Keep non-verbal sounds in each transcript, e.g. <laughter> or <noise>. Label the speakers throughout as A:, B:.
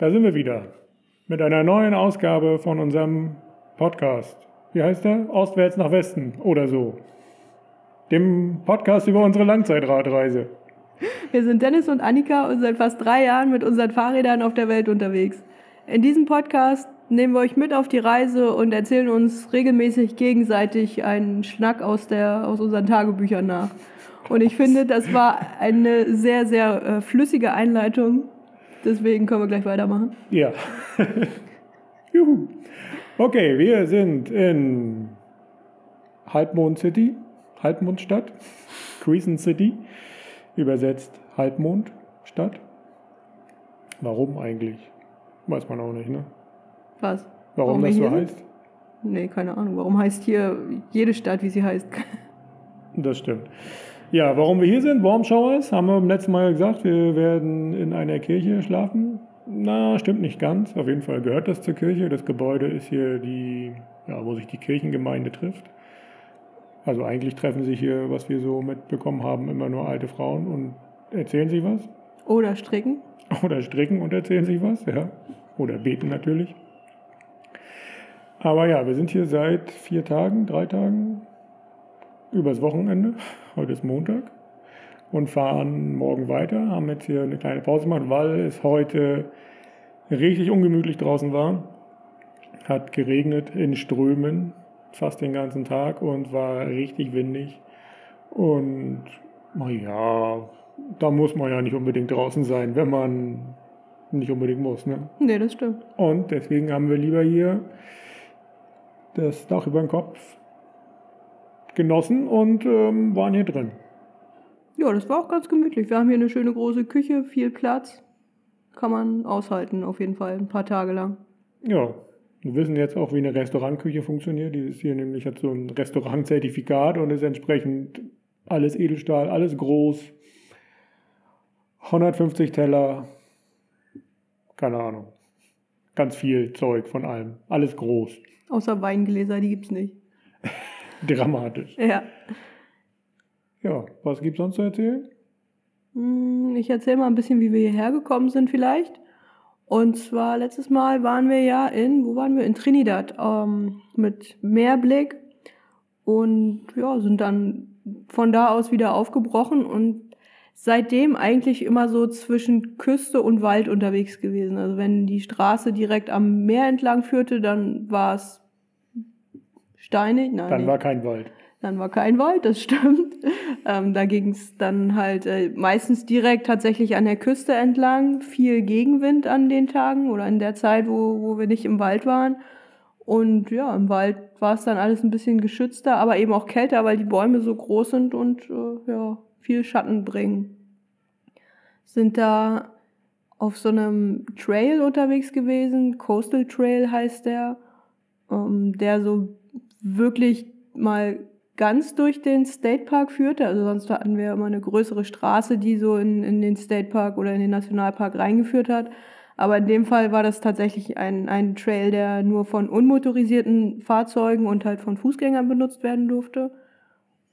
A: Da sind wir wieder mit einer neuen Ausgabe von unserem Podcast. Wie heißt der? Ostwärts nach Westen oder so. Dem Podcast über unsere Langzeitradreise.
B: Wir sind Dennis und Annika und seit fast drei Jahren mit unseren Fahrrädern auf der Welt unterwegs. In diesem Podcast nehmen wir euch mit auf die Reise und erzählen uns regelmäßig gegenseitig einen Schnack aus, der, aus unseren Tagebüchern nach. Und ich finde, das war eine sehr, sehr äh, flüssige Einleitung. Deswegen können wir gleich weitermachen.
A: Ja. <laughs> Juhu. Okay, wir sind in Halbmond City, Halbmondstadt, Crescent City, übersetzt Halbmondstadt. Warum eigentlich? Weiß man auch nicht, ne?
B: Was?
A: Warum,
B: Warum
A: das so
B: sind?
A: heißt?
B: Nee, keine Ahnung. Warum heißt hier jede Stadt, wie sie heißt?
A: Das stimmt. Ja, warum wir hier sind, Warm Showers, haben wir beim letzten Mal gesagt, wir werden in einer Kirche schlafen. Na, stimmt nicht ganz. Auf jeden Fall gehört das zur Kirche. Das Gebäude ist hier die, ja, wo sich die Kirchengemeinde trifft. Also eigentlich treffen sich hier, was wir so mitbekommen haben, immer nur alte Frauen und erzählen sich was.
B: Oder Stricken. <laughs>
A: Oder stricken und erzählen sich was, ja. Oder beten natürlich. Aber ja, wir sind hier seit vier Tagen, drei Tagen, übers Wochenende. Heute ist Montag. Und fahren morgen weiter. Haben jetzt hier eine kleine Pause gemacht, weil es heute richtig ungemütlich draußen war. Hat geregnet in Strömen fast den ganzen Tag und war richtig windig. Und naja, da muss man ja nicht unbedingt draußen sein, wenn man nicht unbedingt muss. Ne?
B: Nee, das stimmt.
A: Und deswegen haben wir lieber hier das Dach über den Kopf genossen und ähm, waren hier drin.
B: Ja, das war auch ganz gemütlich. Wir haben hier eine schöne große Küche, viel Platz. Kann man aushalten, auf jeden Fall, ein paar Tage lang.
A: Ja, wir wissen jetzt auch, wie eine Restaurantküche funktioniert. Die ist hier nämlich hat so ein Restaurantzertifikat und ist entsprechend alles Edelstahl, alles groß. 150 Teller, keine Ahnung. Ganz viel Zeug von allem. Alles groß.
B: Außer Weingläser, die gibt's nicht.
A: Dramatisch.
B: Ja.
A: Ja, was gibt's sonst zu erzählen?
B: Hm, Ich erzähle mal ein bisschen, wie wir hierher gekommen sind vielleicht. Und zwar letztes Mal waren wir ja in, wo waren wir? In Trinidad ähm, mit Meerblick und ja, sind dann von da aus wieder aufgebrochen und seitdem eigentlich immer so zwischen Küste und Wald unterwegs gewesen. Also wenn die Straße direkt am Meer entlang führte, dann war es steinig. Nein,
A: Dann
B: nee.
A: war kein Wald.
B: Dann war kein Wald, das stimmt. <laughs> Ähm, da ging es dann halt äh, meistens direkt tatsächlich an der Küste entlang. Viel Gegenwind an den Tagen oder in der Zeit, wo, wo wir nicht im Wald waren. Und ja, im Wald war es dann alles ein bisschen geschützter, aber eben auch kälter, weil die Bäume so groß sind und äh, ja, viel Schatten bringen. Sind da auf so einem Trail unterwegs gewesen. Coastal Trail heißt der, ähm, der so wirklich mal ganz durch den State Park führte. Also sonst hatten wir immer eine größere Straße, die so in, in den State Park oder in den Nationalpark reingeführt hat. Aber in dem Fall war das tatsächlich ein, ein Trail, der nur von unmotorisierten Fahrzeugen und halt von Fußgängern benutzt werden durfte.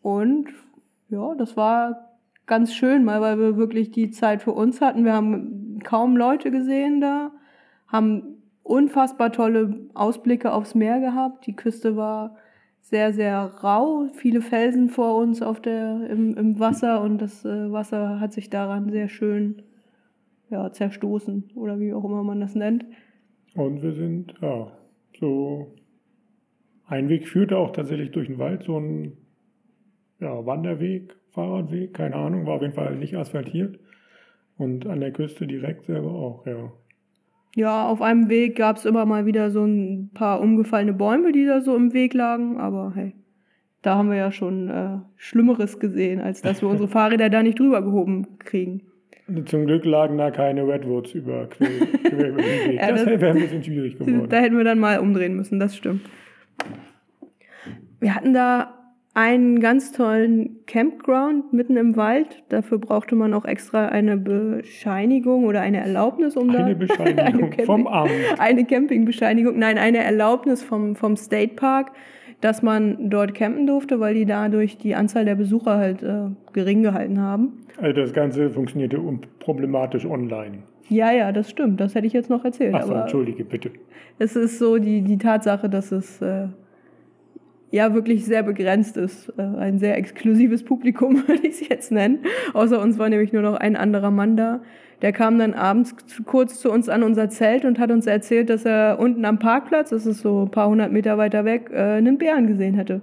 B: Und ja, das war ganz schön, mal weil wir wirklich die Zeit für uns hatten. Wir haben kaum Leute gesehen da, haben unfassbar tolle Ausblicke aufs Meer gehabt. Die Küste war sehr, sehr rau, viele Felsen vor uns auf der, im, im Wasser und das äh, Wasser hat sich daran sehr schön ja, zerstoßen oder wie auch immer man das nennt.
A: Und wir sind, ja, so. Ein Weg führte auch tatsächlich durch den Wald, so ein ja, Wanderweg, Fahrradweg, keine Ahnung, war auf jeden Fall nicht asphaltiert. Und an der Küste direkt selber auch, ja.
B: Ja, auf einem Weg gab es immer mal wieder so ein paar umgefallene Bäume, die da so im Weg lagen, aber hey, da haben wir ja schon äh, Schlimmeres gesehen, als dass wir unsere <laughs> Fahrräder da nicht drüber gehoben kriegen.
A: Zum Glück lagen da keine Redwoods über, quer, quer über den Weg. <laughs>
B: Ja,
A: Das
B: das-
A: wäre ein bisschen schwierig <laughs> geworden.
B: Da hätten wir dann mal umdrehen müssen, das stimmt. Wir hatten da einen ganz tollen Campground mitten im Wald. Dafür brauchte man auch extra eine Bescheinigung oder eine Erlaubnis, um da <laughs>
A: Eine Bescheinigung
B: Eine Camping-
A: vom Amt.
B: eine Campingbescheinigung, nein, eine Erlaubnis vom, vom State Park, dass man dort campen durfte, weil die dadurch die Anzahl der Besucher halt äh, gering gehalten haben.
A: Also das Ganze funktionierte un- problematisch online.
B: Ja, ja, das stimmt. Das hätte ich jetzt noch erzählt.
A: Ach so, entschuldige bitte.
B: es ist so die, die Tatsache, dass es äh, ja wirklich sehr begrenzt ist. Äh, ein sehr exklusives Publikum, <laughs> würde ich es jetzt nennen. Außer uns war nämlich nur noch ein anderer Mann da. Der kam dann abends kurz zu uns an unser Zelt und hat uns erzählt, dass er unten am Parkplatz, das ist so ein paar hundert Meter weiter weg, äh, einen Bären gesehen hätte.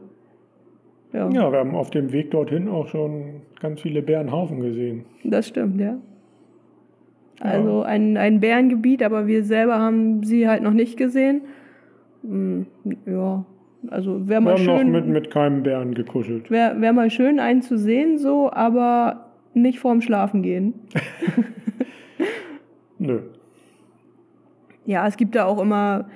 B: Ja,
A: Ja, wir haben auf dem Weg dorthin auch schon ganz viele Bärenhaufen gesehen.
B: das stimmt, ja. Also ein, ein Bärengebiet, aber wir selber haben sie halt noch nicht gesehen. Hm, Ja, also wäre
A: Wir
B: mal
A: haben noch
B: schön.
A: mit, mit keinem Bären gekuschelt.
B: Wäre wär mal schön, einen zu sehen, so, aber nicht vorm Schlafen gehen. <laughs> <laughs>
A: Nö.
B: Ja, es gibt da auch immer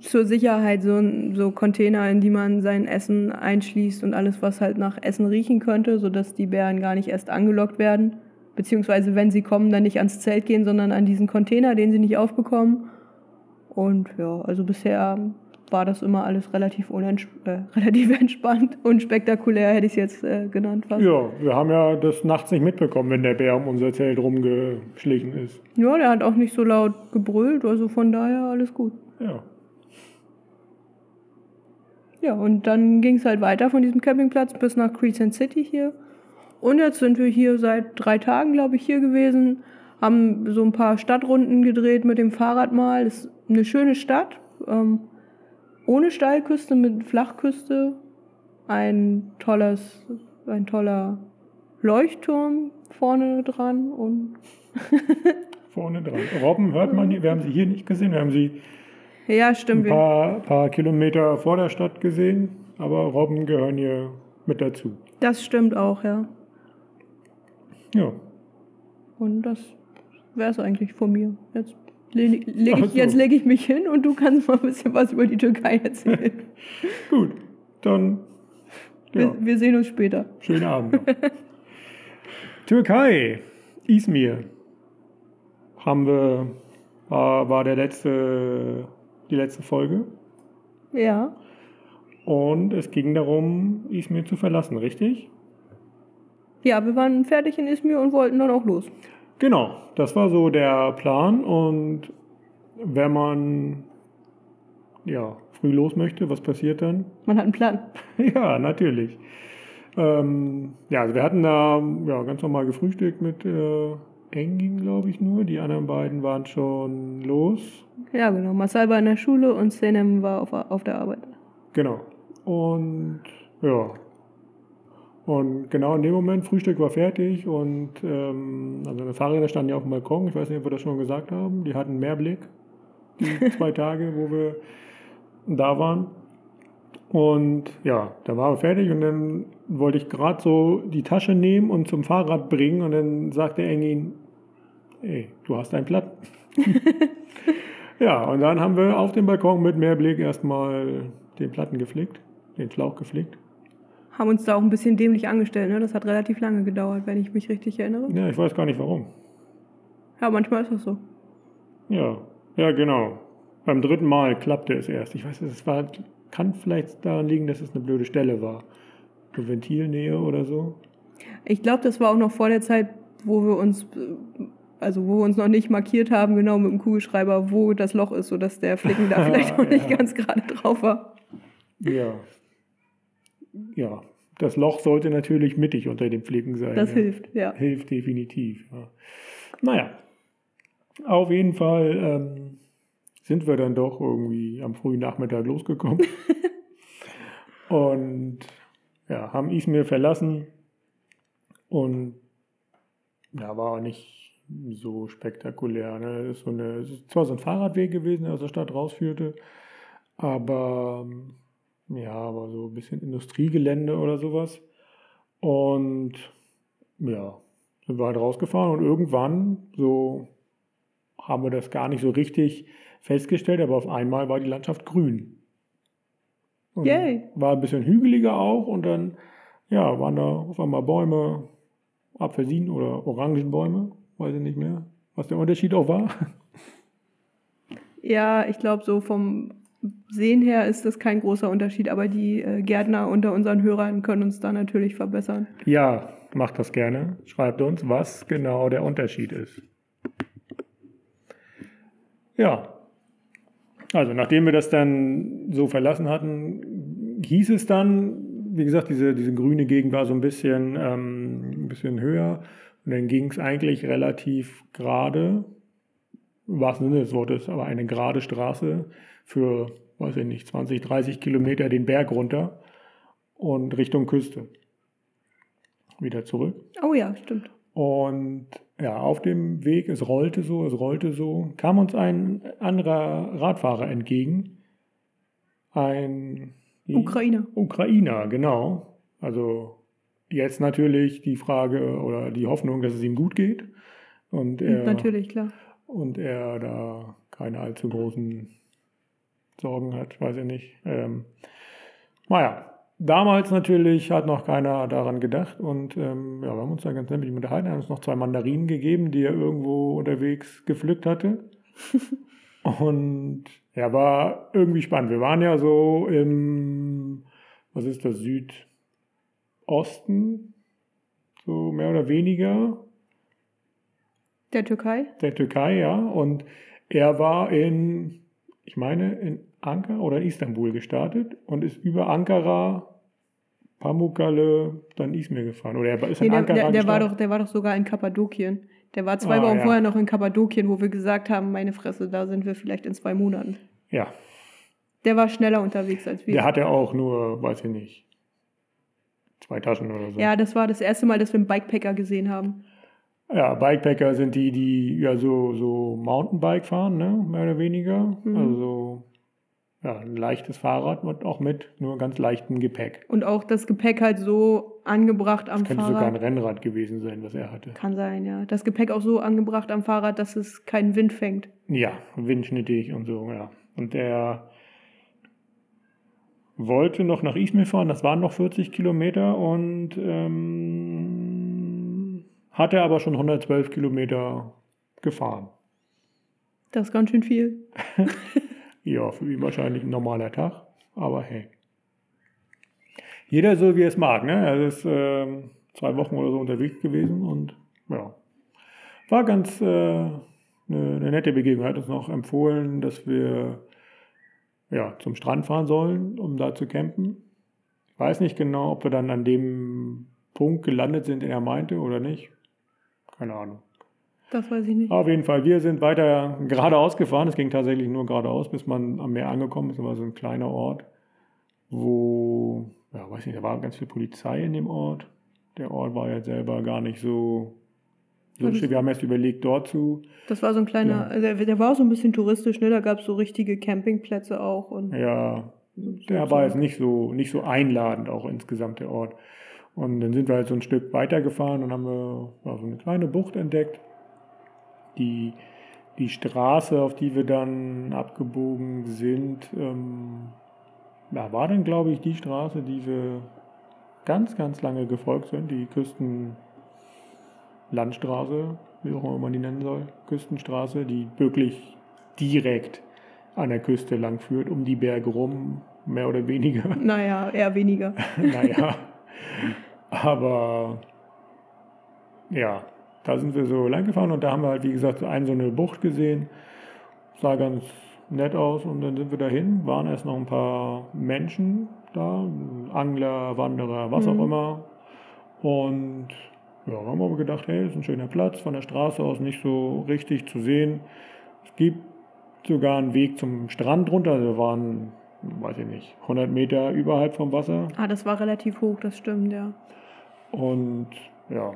B: zur Sicherheit so, so Container, in die man sein Essen einschließt und alles, was halt nach Essen riechen könnte, sodass die Bären gar nicht erst angelockt werden. Beziehungsweise, wenn sie kommen, dann nicht ans Zelt gehen, sondern an diesen Container, den sie nicht aufbekommen. Und ja, also bisher war das immer alles relativ, unents äh, <laughs> relativ entspannt und spektakulär, hätte ich es jetzt äh, genannt. Fast.
A: Ja, wir haben ja das nachts nicht mitbekommen, wenn der Bär um unser Zelt rumgeschlichen ist.
B: Ja, der hat auch nicht so laut gebrüllt, also von daher alles gut.
A: Ja.
B: Ja, und dann ging es halt weiter von diesem Campingplatz bis nach Crescent City hier. Und jetzt sind wir hier seit drei Tagen, glaube ich, hier gewesen, haben so ein paar Stadtrunden gedreht mit dem Fahrrad mal. Das ist eine schöne Stadt, ähm, ohne Steilküste, mit Flachküste. Ein tolles, ein toller Leuchtturm vorne dran und <laughs>
A: Vorne dran. Robben hört man hier. Wir haben sie hier nicht gesehen. Wir haben sie
B: ja,
A: ein
B: stimmt. Wir,
A: paar, paar Kilometer vor der Stadt gesehen. Aber Robben gehören hier mit dazu.
B: das stimmt auch, ja.
A: Ja.
B: Und das wäre es eigentlich von mir. Jetzt leg ich,
A: so.
B: jetzt leg ich mich hin und du kannst mal ein bisschen was über die Türkei erzählen. <laughs>
A: Gut. Dann. Ja.
B: Wir, wir sehen uns später.
A: Schönen Abend. <laughs> Türkei, Izmir. Haben wir, war, war der letzte, die letzte Folge.
B: Ja,
A: Und es ging darum, Izmir zu verlassen, richtig?
B: ja, wir waren fertig in Izmir und wollten dann auch los.
A: Genau, das war so der Plan. Und wenn man ja, früh los möchte, was passiert dann?
B: Man hat einen Plan. <laughs>
A: Ja, natürlich. Ähm, ja, also wir hatten da ja, ganz normal gefrühstückt mit äh, Engin, glaube ich nur. Die anderen beiden waren schon los.
B: Ja, genau. Marcel war in der Schule und Senem war auf, auf der Arbeit.
A: Genau. Und ja. Und genau in dem Moment, Frühstück war fertig und ähm, also meine Fahrräder standen ja auf dem Balkon. Ich weiß nicht, ob wir das schon gesagt haben. Die hatten Mehrblick, die <laughs> zwei Tage, wo wir da waren. Und ja, da waren wir fertig und dann wollte ich gerade so die Tasche nehmen und zum Fahrrad bringen und dann sagte Engin, ey, du hast einen Platten. <laughs> ja, und dann haben wir auf dem Balkon mit Mehrblick erstmal den Platten geflickt, den Schlauch geflickt.
B: Haben uns da auch ein bisschen dämlich angestellt, ne? Das hat relativ lange gedauert, wenn ich mich richtig erinnere.
A: Ja, ich weiß gar nicht warum.
B: Ja, manchmal ist das so.
A: Ja, ja, genau. Beim dritten Mal klappte es erst. Ich weiß, es war, kann vielleicht daran liegen, dass es eine blöde Stelle war. So Ventilnähe oder so.
B: Ich glaube, das war auch noch vor der Zeit, wo wir uns, äh, also wo wir uns noch nicht markiert haben, genau mit dem Kugelschreiber, wo das Loch ist, sodass der Flicken da <laughs> vielleicht noch nicht
A: Ja.
B: ganz gerade drauf war.
A: Ja. Ja, das Loch sollte natürlich mittig unter dem Flicken sein.
B: Das
A: ja.
B: hilft, ja.
A: Hilft definitiv. Ja. Naja, auf jeden Fall ähm, sind wir dann doch irgendwie am frühen Nachmittag losgekommen. <laughs> und ja, haben Izmir verlassen. Und ja, war auch nicht so spektakulär. Ne? Das ist so eine, es ist zwar so ein Fahrradweg gewesen, der aus der Stadt rausführte, aber ähm, ja, aber so ein bisschen Industriegelände oder sowas. Und ja, sind wir halt rausgefahren und irgendwann so haben wir das gar nicht so richtig festgestellt, aber auf einmal war die Landschaft grün. Und
B: Yay.
A: War ein bisschen hügeliger auch und dann ja, waren da auf einmal Bäume, Apfelsinen oder Orangenbäume, weiß ich nicht mehr, was der Unterschied auch war.
B: Ja, ich glaube, so vom Sehen her ist das kein großer Unterschied, aber die äh, Gärtner unter unseren Hörern können uns da natürlich verbessern.
A: Ja, macht das gerne. Schreibt uns, was genau der Unterschied ist. ja, also nachdem wir das dann so verlassen hatten, hieß es dann, wie gesagt, diese, diese grüne Gegend war so ein bisschen, ähm, ein bisschen höher und dann ging es eigentlich relativ gerade, im wahrsten Sinne des Wortes, aber eine gerade Straße für, weiß ich nicht, 20, 30 Kilometer den Berg runter und Richtung Küste. Wieder zurück.
B: Oh ja, stimmt.
A: Und ja, auf dem Weg, es rollte so, es rollte so, kam uns ein anderer Radfahrer entgegen. Ein
B: Ukrainer.
A: Ukrainer, genau. Also jetzt natürlich die Frage oder die Hoffnung, dass es ihm gut geht. Und er,
B: Natürlich, klar.
A: und er da keine allzu großen Sorgen hat, weiß ich nicht. Ähm, naja, damals natürlich hat noch keiner daran gedacht und ähm, ja, wir haben uns da ganz nett mit ihm unterhalten, haben uns noch zwei Mandarinen gegeben, die er irgendwo unterwegs gepflückt hatte. <laughs> und ja, war irgendwie spannend. Wir waren ja so im, was ist das, Südosten, so mehr oder weniger
B: Der Türkei?
A: der Türkei, ja. Und er war in, ich meine, in Ankara oder Istanbul gestartet und ist über Ankara, Pamukkale, dann Izmir gefahren. Oder er ist in
B: Nee, der,
A: Ankara
B: der, der, war doch, der war doch sogar in Kappadokien. Der war zwei
A: Ah,
B: Wochen
A: ja.
B: vorher noch in Kappadokien, wo wir gesagt haben, meine Fresse, da sind wir vielleicht in zwei Monaten.
A: Ja,
B: Der war schneller unterwegs als wir.
A: der hatte auch nur, weiß ich nicht, zwei Taschen oder so.
B: Ja, das war das erste Mal, dass wir einen Bikepacker gesehen haben.
A: Ja, Bikepacker sind die, die ja so, so Mountainbike fahren, ne? mehr oder weniger.
B: Mhm.
A: Also ja, ein leichtes Fahrrad und auch mit nur ganz leichtem Gepäck.
B: Und auch das Gepäck halt so angebracht am
A: Könnte sogar ein
B: Fahrrad.
A: Rennrad gewesen sein, was er hatte.
B: Kann sein, ja. Das Gepäck auch so angebracht am Fahrrad, dass es keinen Wind fängt.
A: Ja, windschnittig und so, ja. Und der wollte noch nach Izmir fahren, das waren noch 40 Kilometer und ähm, hatte aber schon 112 Kilometer gefahren.
B: Das ist ganz schön viel. <laughs>
A: Ja, für ihn wahrscheinlich ein normaler Tag, aber hey. Jeder so, wie er es mag, ne? Er ist ähm, zwei Wochen oder so unterwegs gewesen und ja, war ganz äh, eine, eine nette Begegnung. Er hat uns noch empfohlen, dass wir ja, zum Strand fahren sollen, um da zu campen. Ich weiß nicht genau, ob wir dann an dem Punkt gelandet sind, den er meinte oder nicht. Keine Ahnung.
B: Das weiß ich nicht.
A: Auf jeden Fall, wir sind weiter geradeaus gefahren. Es ging tatsächlich nur geradeaus, bis man am Meer angekommen ist. Das war so ein kleiner Ort, wo, ja, weiß nicht, da war ganz viel Polizei in dem Ort. Der Ort war ja selber gar nicht so lustig. Wir haben erst überlegt, dort zu.
B: Das war so ein kleiner,
A: Ja.
B: also der, war so ein bisschen touristisch, ne? Da gab es so richtige Campingplätze auch. Und
A: Ja, der war jetzt nicht so, nicht so einladend, auch insgesamt der Ort. Und dann sind wir halt so ein Stück weitergefahren und haben wir ja, so eine kleine Bucht entdeckt. Die, die Straße, auf die wir dann abgebogen sind, ähm, ja, war dann, glaube ich, die Straße, die wir ganz, ganz lange gefolgt sind, die Küstenlandstraße, wie auch immer man die nennen soll, Küstenstraße, die wirklich direkt an der Küste lang führt, um die Berge rum, mehr oder weniger. <laughs>
B: naja, eher weniger. <laughs>
A: naja, aber ja, da sind wir so lang gefahren und da haben wir halt, wie gesagt, so eine, so eine Bucht gesehen. Sah ganz nett aus und dann sind wir dahin, waren erst noch ein paar Menschen da, Angler, Wanderer, was
B: Mhm.
A: auch immer. Und ja, haben wir aber gedacht, hey, ist ein schöner Platz, von der Straße aus nicht so richtig zu sehen. Es gibt sogar einen Weg zum Strand runter, also wir waren, weiß ich nicht, 100 Meter überhalb vom Wasser.
B: Ah, das war relativ hoch, das stimmt, ja.
A: Und ja,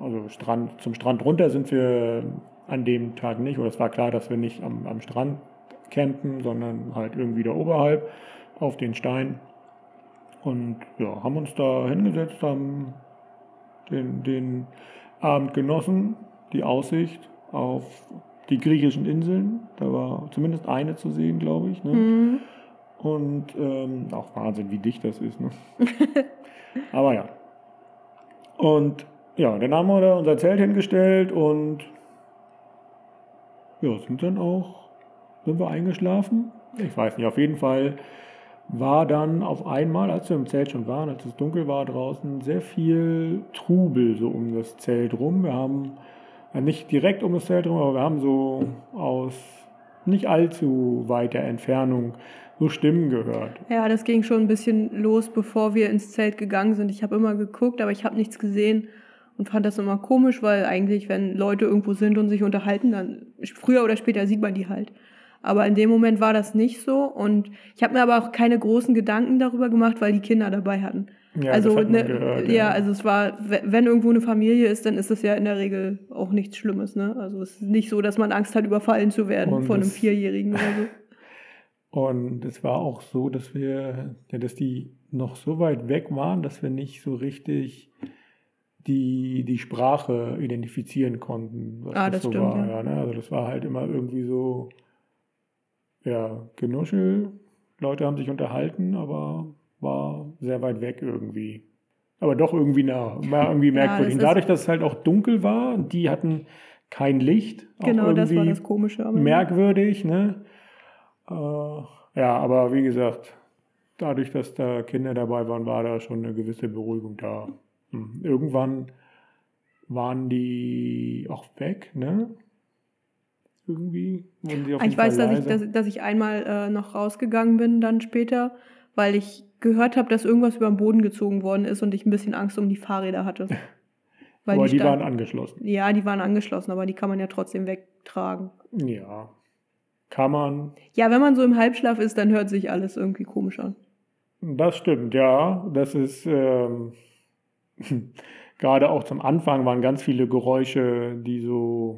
A: also Strand, zum Strand runter sind wir an dem Tag nicht. Oder es war klar, dass wir nicht am, am Strand campen, sondern halt irgendwie da oberhalb auf den Stein. Und ja, haben uns da hingesetzt, haben den, den Abend genossen, die Aussicht auf die griechischen Inseln. Da war zumindest eine zu sehen, glaube ich. Ne?
B: Mhm.
A: Und ähm, auch Wahnsinn, wie dicht das ist. Ne? <laughs> Aber ja. Und ja, dann haben wir da unser Zelt hingestellt und ja, sind dann auch, sind wir eingeschlafen? Ich weiß nicht, auf jeden Fall war dann auf einmal, als wir im Zelt schon waren, als es dunkel war draußen, sehr viel Trubel so um das Zelt rum. Wir haben ja, nicht direkt um das Zelt rum, aber wir haben so aus nicht allzu weiter Entfernung so Stimmen gehört.
B: Ja, das ging schon ein bisschen los, bevor wir ins Zelt gegangen sind. Ich habe immer geguckt, aber ich habe nichts gesehen und fand das immer komisch, weil eigentlich, wenn Leute irgendwo sind und sich unterhalten, dann früher oder später sieht man die halt. Aber in dem Moment war das nicht so und ich habe mir aber auch keine großen Gedanken darüber gemacht, weil die Kinder dabei hatten.
A: Ja,
B: also ne,
A: gehört,
B: ja,
A: ja.
B: also es war, we- wenn irgendwo eine Familie ist, dann ist das ja in der Regel auch nichts Schlimmes, ne? Also es ist nicht so, dass man Angst hat, überfallen zu werden
A: Und
B: von einem Vierjährigen oder so. <laughs>
A: Und es war auch so, dass wir, ja, dass die noch so weit weg waren, dass wir nicht so richtig die, die Sprache identifizieren konnten, was
B: Ah,
A: das,
B: das
A: so
B: stimmt,
A: war.
B: ja.
A: Ja, ne? Also das war halt immer irgendwie so, ja, Genuschel. Leute haben sich unterhalten, aber war sehr weit weg irgendwie. Aber doch irgendwie nah. War <laughs> irgendwie
B: Ja,
A: merkwürdig.
B: das
A: Und
B: ist-
A: dadurch, dass es halt auch dunkel war, und die hatten kein Licht. auch
B: Genau, das war
A: irgendwie
B: das Komische.
A: Merkwürdig, ne? Äh, ja, aber wie gesagt, dadurch, dass da Kinder dabei waren, war da schon eine gewisse Beruhigung da. Hm. Irgendwann waren die auch weg, ne? Irgendwie wurden sie auf
B: Ah, Ich weiß, dass ich, dass, dass ich einmal äh, noch rausgegangen bin dann später, weil ich gehört habe, dass irgendwas über den Boden gezogen worden ist und ich ein bisschen Angst um die Fahrräder hatte. <laughs>
A: Aber die,
B: stand-
A: waren angeschlossen.
B: Ja, die waren angeschlossen, aber die kann man ja trotzdem wegtragen.
A: Ja. Kann man.
B: Ja, wenn man so im Halbschlaf ist, dann hört sich alles irgendwie komisch an.
A: Das stimmt, ja. Das ist ähm, <laughs> gerade auch zum Anfang waren ganz viele Geräusche, die so,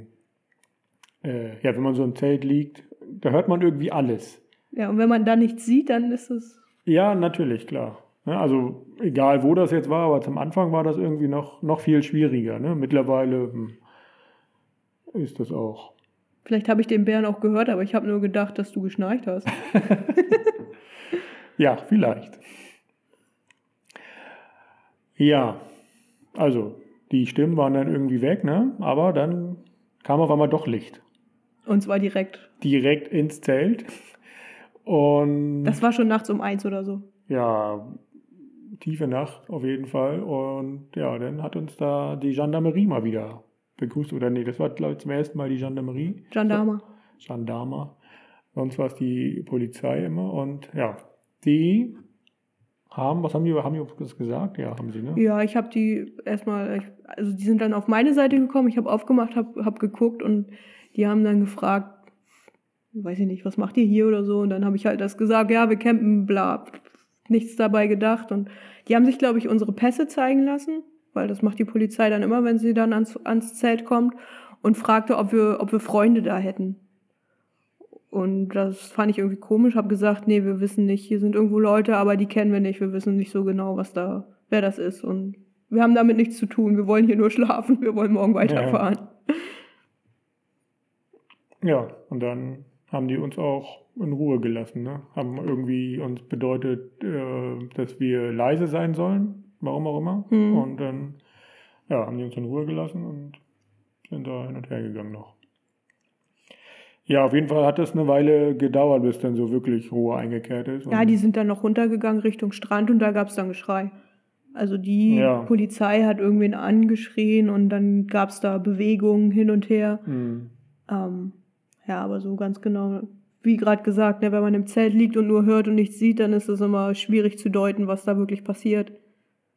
A: äh, ja, wenn man so im Zelt liegt, da hört man irgendwie alles.
B: Ja, und wenn man da nichts sieht, dann ist es.
A: Ja, natürlich, klar. Ja, also egal, wo das jetzt war, aber zum Anfang war das irgendwie noch, noch viel schwieriger. Ne? Mittlerweile hm, ist das auch.
B: Vielleicht habe ich den Bären auch gehört, aber ich habe nur gedacht, dass du geschnarcht hast. <laughs>
A: Ja, vielleicht. Ja, also die Stimmen waren dann irgendwie weg, ne? aber dann kam auf einmal doch Licht.
B: Und zwar direkt.
A: Direkt ins Zelt. Und
B: Das war schon nachts um eins oder so.
A: ja, tiefe Nacht auf jeden Fall. Und ja, dann hat uns da die Gendarmerie mal wieder begrüßt. Oder nee, das war, glaube ich, zum ersten Mal die Gendarmerie.
B: Gendarme.
A: Gendarmer. Sonst war es die Polizei immer. Und ja, die haben, was haben die, haben die das gesagt? Ja, haben sie, ne?
B: Ja, ich habe die erstmal, also die sind dann auf meine Seite gekommen, ich habe aufgemacht, habe hab geguckt und die haben dann gefragt, weiß ich nicht, was macht ihr hier oder so? Und dann habe ich halt das gesagt, ja, wir campen, bla, nichts dabei gedacht. Und die haben sich, glaube ich, unsere Pässe zeigen lassen, weil das macht die Polizei dann immer, wenn sie dann ans, ans Zelt kommt und fragte, ob wir, ob wir Freunde da hätten. Und das fand ich irgendwie komisch, habe gesagt, nee, wir wissen nicht, hier sind irgendwo Leute, aber die kennen wir nicht, wir wissen nicht so genau, was da, wer das ist. Und wir haben damit nichts zu tun, wir wollen hier nur <laughs> schlafen, wir wollen morgen weiterfahren.
A: Ja, und dann haben die uns auch in Ruhe gelassen. Ne? Haben irgendwie uns bedeutet, äh, dass wir leise sein sollen, warum auch immer.
B: Mhm.
A: Und dann ja, haben die uns in Ruhe gelassen und sind da hin und her gegangen noch. Ja, auf jeden Fall hat es eine Weile gedauert, bis dann so wirklich Ruhe eingekehrt ist.
B: Ja, die sind dann noch runtergegangen Richtung Strand und da gab es dann Geschrei. Also die
A: Ja.
B: Polizei hat irgendwen angeschrien und dann gab es da Bewegungen hin und her.
A: Mhm.
B: Ähm, ja, aber so ganz genau, wie gerade gesagt, ne, wenn man im Zelt liegt und nur hört und nichts sieht, dann ist es immer schwierig zu deuten, was da wirklich passiert.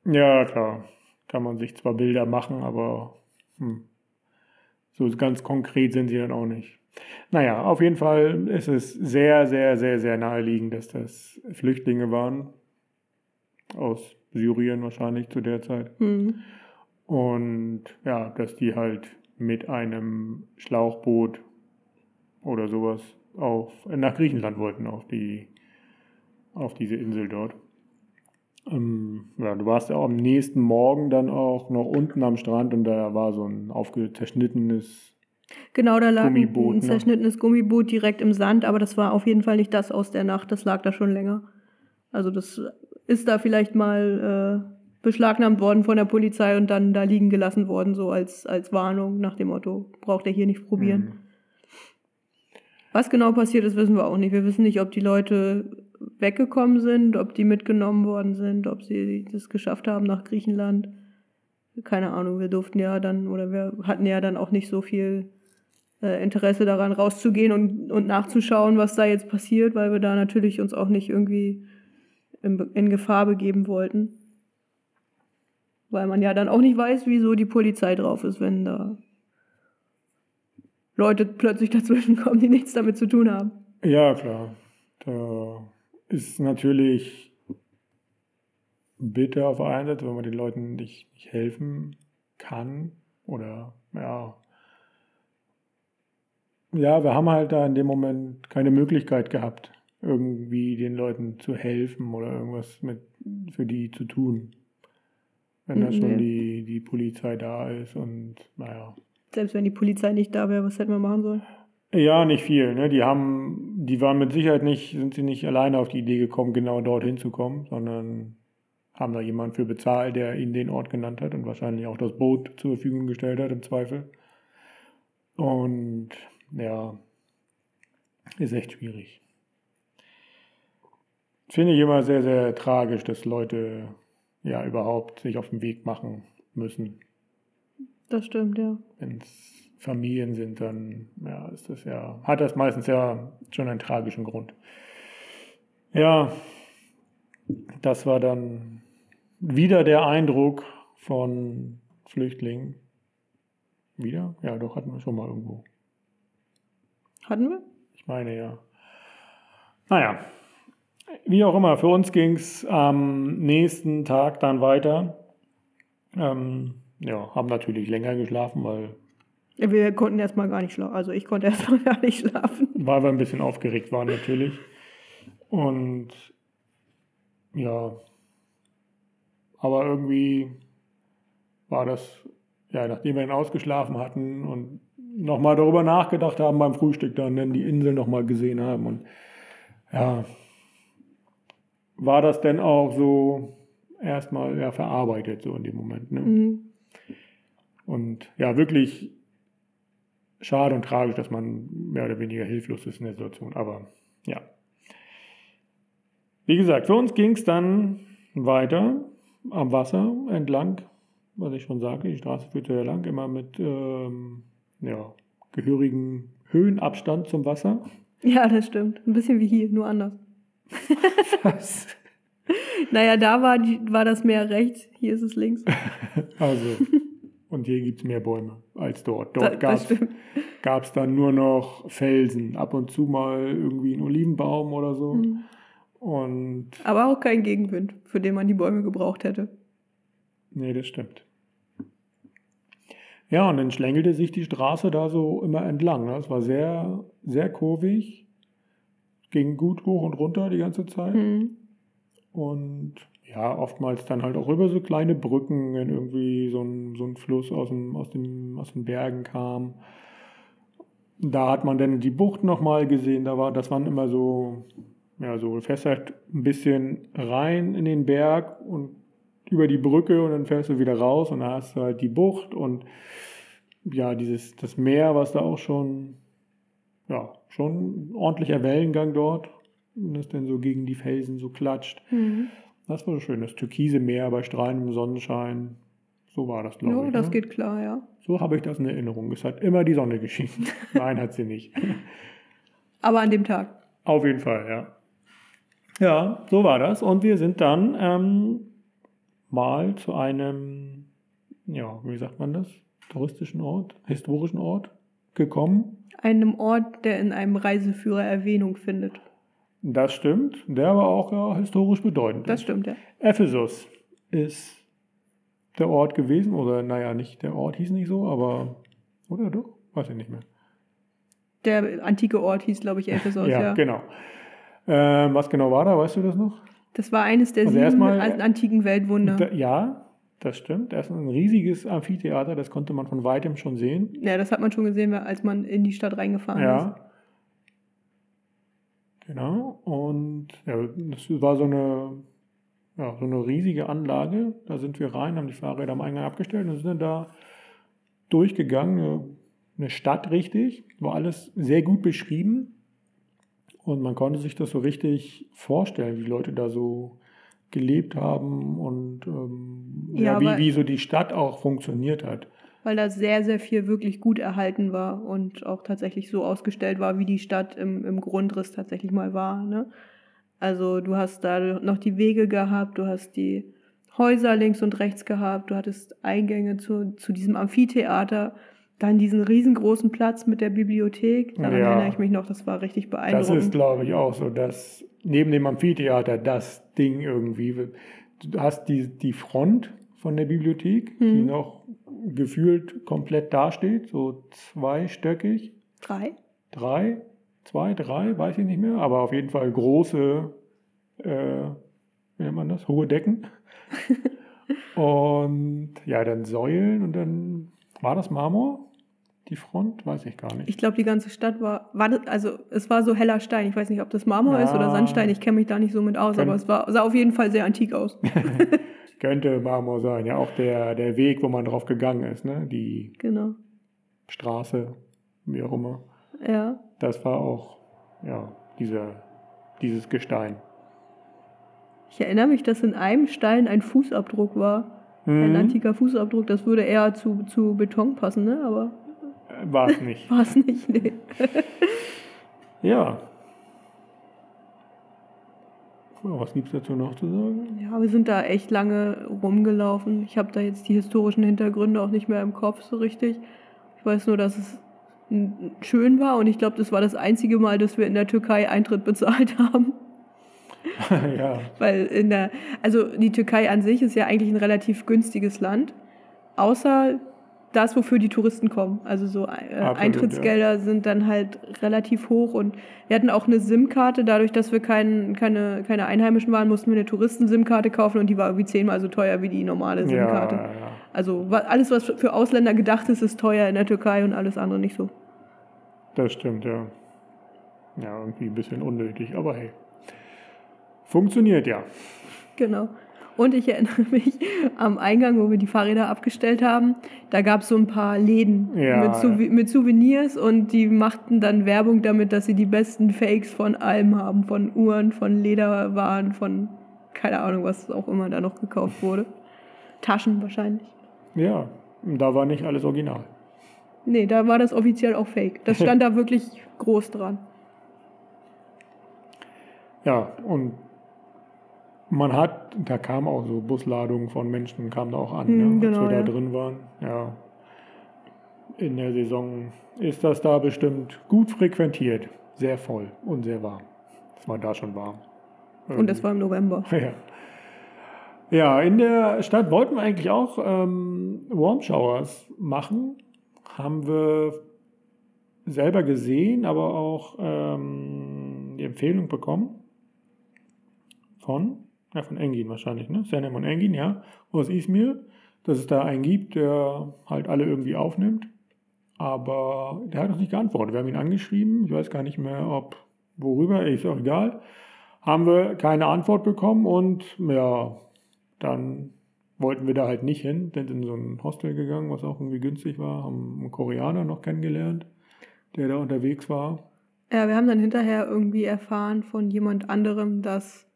A: Ja, klar. Kann man sich zwar Bilder machen, aber hm, so ganz konkret sind sie dann auch nicht. Naja, auf jeden Fall ist es sehr, sehr, sehr, sehr naheliegend, dass das Flüchtlinge waren. Aus Syrien wahrscheinlich zu der Zeit.
B: Hm.
A: Und ja, dass die halt mit einem Schlauchboot oder sowas auf, nach Griechenland wollten, auf, die, auf diese Insel dort. Ähm, ja, du warst ja auch am nächsten Morgen dann auch noch unten am Strand und da war so ein aufge zerschnittenes.
B: Genau, da lag ein,
A: Gummiboot,
B: ein
A: ne?
B: zerschnittenes Gummiboot direkt im Sand, aber das war auf jeden Fall nicht das aus der Nacht, das lag da schon länger. Also das ist da vielleicht mal äh, beschlagnahmt worden von der Polizei und dann da liegen gelassen worden, so als, als Warnung nach dem Motto, braucht er hier nicht probieren.
A: Hm.
B: Was genau passiert ist, wissen wir auch nicht. Wir wissen nicht, ob die Leute weggekommen sind, ob die mitgenommen worden sind, ob sie das geschafft haben nach Griechenland. Keine Ahnung, wir durften ja dann, oder wir hatten ja dann auch nicht so viel äh, Interesse daran, rauszugehen und, und nachzuschauen, was da jetzt passiert, weil wir da natürlich uns auch nicht irgendwie in, in Gefahr begeben wollten. Weil man ja dann auch nicht weiß, wieso die Polizei drauf ist, wenn da Leute plötzlich <laughs> dazwischen kommen, die nichts damit zu tun haben.
A: Ja, klar. Da ist natürlich bitter auf der einen Seite, wenn man den Leuten nicht, nicht helfen kann oder ja. Ja, wir haben halt da in dem Moment keine Möglichkeit gehabt, irgendwie den Leuten zu helfen oder irgendwas mit für die zu tun. Wenn da schon
B: Nee.
A: die, die Polizei da ist und naja.
B: Selbst wenn die Polizei nicht da wäre, was hätten wir machen sollen?
A: Ja, nicht viel. Ne? Die haben, die waren mit Sicherheit nicht, sind sie nicht alleine auf die Idee gekommen, genau dorthin zu kommen, sondern haben da jemanden für bezahlt, der ihnen den Ort genannt hat und wahrscheinlich auch das Boot zur Verfügung gestellt hat, im Zweifel. Und ja, ist echt schwierig. Finde ich immer sehr, sehr tragisch, dass Leute ja überhaupt sich auf den Weg machen müssen.
B: Das stimmt, ja.
A: Wenn es Familien sind, dann ja, ist das ja, hat das meistens ja schon einen tragischen Grund. Ja, das war dann wieder der Eindruck von Flüchtlingen. Wieder? Ja, doch, hatten wir schon mal irgendwo.
B: Hatten wir?
A: Ich meine ja. Naja, wie auch immer, für uns ging es am nächsten Tag dann weiter. Ähm, ja, haben natürlich länger geschlafen, weil,
B: Wir konnten erstmal gar nicht schlafen. Also ich konnte <laughs> erstmal gar nicht schlafen.
A: weil wir ein bisschen aufgeregt waren natürlich. Und ja, aber irgendwie war das, ja, nachdem wir ihn ausgeschlafen hatten und nochmal darüber nachgedacht haben beim Frühstück, dann dann die Insel nochmal gesehen haben und ja, war das denn auch so erstmal ja, verarbeitet, so in dem Moment. Ne?
B: Mhm.
A: Und ja, wirklich schade und tragisch, dass man mehr oder weniger hilflos ist in der Situation. Aber ja. Wie gesagt, für uns ging es dann weiter am Wasser entlang, was ich schon sagte, die Straße führte ja lang, immer mit ähm, ja, gehörigem Höhenabstand zum Wasser.
B: Ja, das stimmt. Ein bisschen wie hier, nur anders.
A: Was? <laughs>
B: Naja, da war, die, war das Meer rechts, hier ist es links. <laughs>
A: Also, und hier gibt es mehr Bäume als dort. Dort gab es dann nur noch Felsen, ab und zu mal irgendwie einen Olivenbaum oder so.
B: Mhm.
A: Und
B: Aber auch kein Gegenwind, für den man die Bäume gebraucht hätte.
A: nee, das stimmt. Ja, und dann schlängelte sich die Straße da so immer entlang. Ne? Es war sehr, sehr kurvig, ging gut hoch und runter die ganze Zeit.
B: Mhm.
A: Und ja, oftmals dann halt auch über so kleine Brücken, wenn irgendwie so ein, so ein Fluss aus, dem, aus, dem, aus den Bergen kam. Da hat man dann die Bucht nochmal gesehen. Da war, das waren immer so, ja, so du fährst halt ein bisschen rein in den Berg und über die Brücke und dann fährst du wieder raus und da hast du halt die Bucht und ja, dieses, das Meer, was da auch schon, ja, schon ein ordentlicher Wellengang dort, und das dann so gegen die Felsen so klatscht.
B: Mhm.
A: Das war schön, das türkise Meer bei strahlendem Sonnenschein. So war das, glaube
B: Ja,
A: ich.
B: das
A: ne?
B: geht klar, ja.
A: So habe ich das in Erinnerung. Es hat immer die Sonne geschienen. <laughs> Nein, hat sie nicht.
B: Aber an dem Tag.
A: Auf jeden Fall, ja. Ja, so war das. Und wir sind dann ähm, mal zu einem, ja, wie sagt man das? Touristischen Ort, historischen Ort gekommen.
B: Einem Ort, der in einem Reiseführer Erwähnung findet.
A: Das stimmt. Der aber auch ja, historisch bedeutend
B: Das
A: ist.
B: stimmt, ja.
A: Ephesus ist der Ort gewesen, oder naja, nicht der Ort hieß nicht so, aber, oder doch? Weiß ich nicht mehr.
B: Der antike Ort hieß, glaube ich, Ephesus,
A: ja,
B: ja.
A: genau. Ähm, was genau war da, weißt du das noch?
B: Das war eines der
A: Also
B: sieben
A: erstmal-
B: antiken Weltwunder.
A: Da, ja, das stimmt. Erst ein riesiges Amphitheater, das konnte man von weitem schon sehen.
B: ja, das hat man schon gesehen, als man in die Stadt reingefahren ist.
A: Ja. Genau. Und ja, das war so eine, ja, so eine riesige Anlage. Da sind wir rein, haben die Fahrräder am Eingang abgestellt und sind dann da durchgegangen. Eine Stadt richtig. War alles sehr gut beschrieben. Und man konnte sich das so richtig vorstellen, wie Leute da so gelebt haben und ähm, ja,
B: Ja,
A: wie, wie so die Stadt auch funktioniert hat.
B: weil da sehr, sehr viel wirklich gut erhalten war und auch tatsächlich so ausgestellt war, wie die Stadt im, im Grundriss tatsächlich mal war. Ne? Also du hast da noch die Wege gehabt, du hast die Häuser links und rechts gehabt, du hattest Eingänge zu, zu diesem Amphitheater, dann diesen riesengroßen Platz mit der Bibliothek. Daran ja, erinnere ich mich noch, das war richtig beeindruckend.
A: Das ist, glaube ich, auch so, dass neben dem Amphitheater das Ding irgendwie, du hast die, die Front von der Bibliothek, hm. die noch gefühlt komplett dasteht, so zweistöckig.
B: Drei?
A: Drei, zwei, drei, weiß ich nicht mehr, aber auf jeden Fall große, äh, wie nennt man das, hohe Decken. <laughs> und ja, dann Säulen und dann war das Marmor? Die Front? Weiß ich gar nicht.
B: Ich glaube, die ganze Stadt war, war das, also es war so heller Stein. Ich weiß nicht, ob das Marmor ja. ist oder Sandstein. Ich kenne mich da nicht so mit aus, Kön aber es war, sah auf jeden Fall sehr antik aus. <laughs>
A: Könnte Marmor sein, ja. Auch der, der Weg, wo man drauf gegangen ist, ne? Die
B: genau.
A: Straße, wie auch immer.
B: Ja.
A: Das war auch, ja, dieser, dieses Gestein.
B: Ich erinnere mich, dass in einem Stein ein Fußabdruck war. Mhm. Ein antiker Fußabdruck. Das würde eher zu, zu Beton passen, ne? Aber
A: war es nicht. <laughs>
B: War es nicht, nee. <laughs>
A: ja. Was gibt es dazu noch zu sagen?
B: Ja, wir sind da echt lange rumgelaufen. Ich habe da jetzt die historischen Hintergründe auch nicht mehr im Kopf so richtig. Ich weiß nur, dass es schön war und ich glaube, das war das einzige Mal, dass wir in der Türkei Eintritt bezahlt haben. <laughs>
A: ja.
B: Weil in der, also die Türkei an sich ist ja eigentlich ein relativ günstiges Land, außer das, wofür die Touristen kommen. Also so äh, Eintrittsgelder ja. sind dann halt relativ hoch und wir hatten auch eine SIM-Karte. Dadurch, dass wir kein, keine, keine Einheimischen waren, mussten wir eine Touristen-SIM-Karte kaufen und die war irgendwie zehnmal so teuer wie die normale SIM-Karte. Ja, ja, also alles, was für Ausländer gedacht ist, ist teuer in der Türkei und alles andere nicht so.
A: Das stimmt, ja. Ja, irgendwie ein bisschen unnötig, aber hey. Funktioniert ja.
B: Genau. Und ich erinnere <laughs> mich am Eingang, wo wir die Fahrräder abgestellt haben, da gab es so ein paar Läden ja, mit, mit, Souvenirs und die machten dann Werbung damit, dass sie die besten Fakes von allem haben, von Uhren, von Lederwaren, von keine Ahnung, was auch immer da noch gekauft wurde. Taschen wahrscheinlich.
A: Ja, da war nicht alles original.
B: Nee, da war das offiziell auch fake. Das <laughs> stand da wirklich groß dran.
A: Ja, und man hat, da kam auch so Busladungen von Menschen, kamen da auch an, hm, ne, genau, als wir ja. da drin waren. Ja. In der Saison ist das da bestimmt gut frequentiert, sehr voll und sehr warm. Es war da schon warm.
B: Irgendwie. Und das war im November. <laughs>
A: Ja. Ja, in der Stadt wollten wir eigentlich auch ähm, Warm Showers machen. Haben wir selber gesehen, aber auch ähm, die Empfehlung bekommen von ja, von Engin wahrscheinlich, ne? Senem und Engin, ja, aus Izmir, dass es da einen gibt, der halt alle irgendwie aufnimmt. Aber der hat uns nicht geantwortet. Wir haben ihn angeschrieben, ich weiß gar nicht mehr, ob worüber, ist auch egal. Haben wir keine Antwort bekommen und ja, dann wollten wir da halt nicht hin, sind in so ein Hostel gegangen, was auch irgendwie günstig war, haben einen Koreaner noch kennengelernt, der da unterwegs war.
B: Ja, wir haben dann hinterher irgendwie erfahren von jemand anderem, dass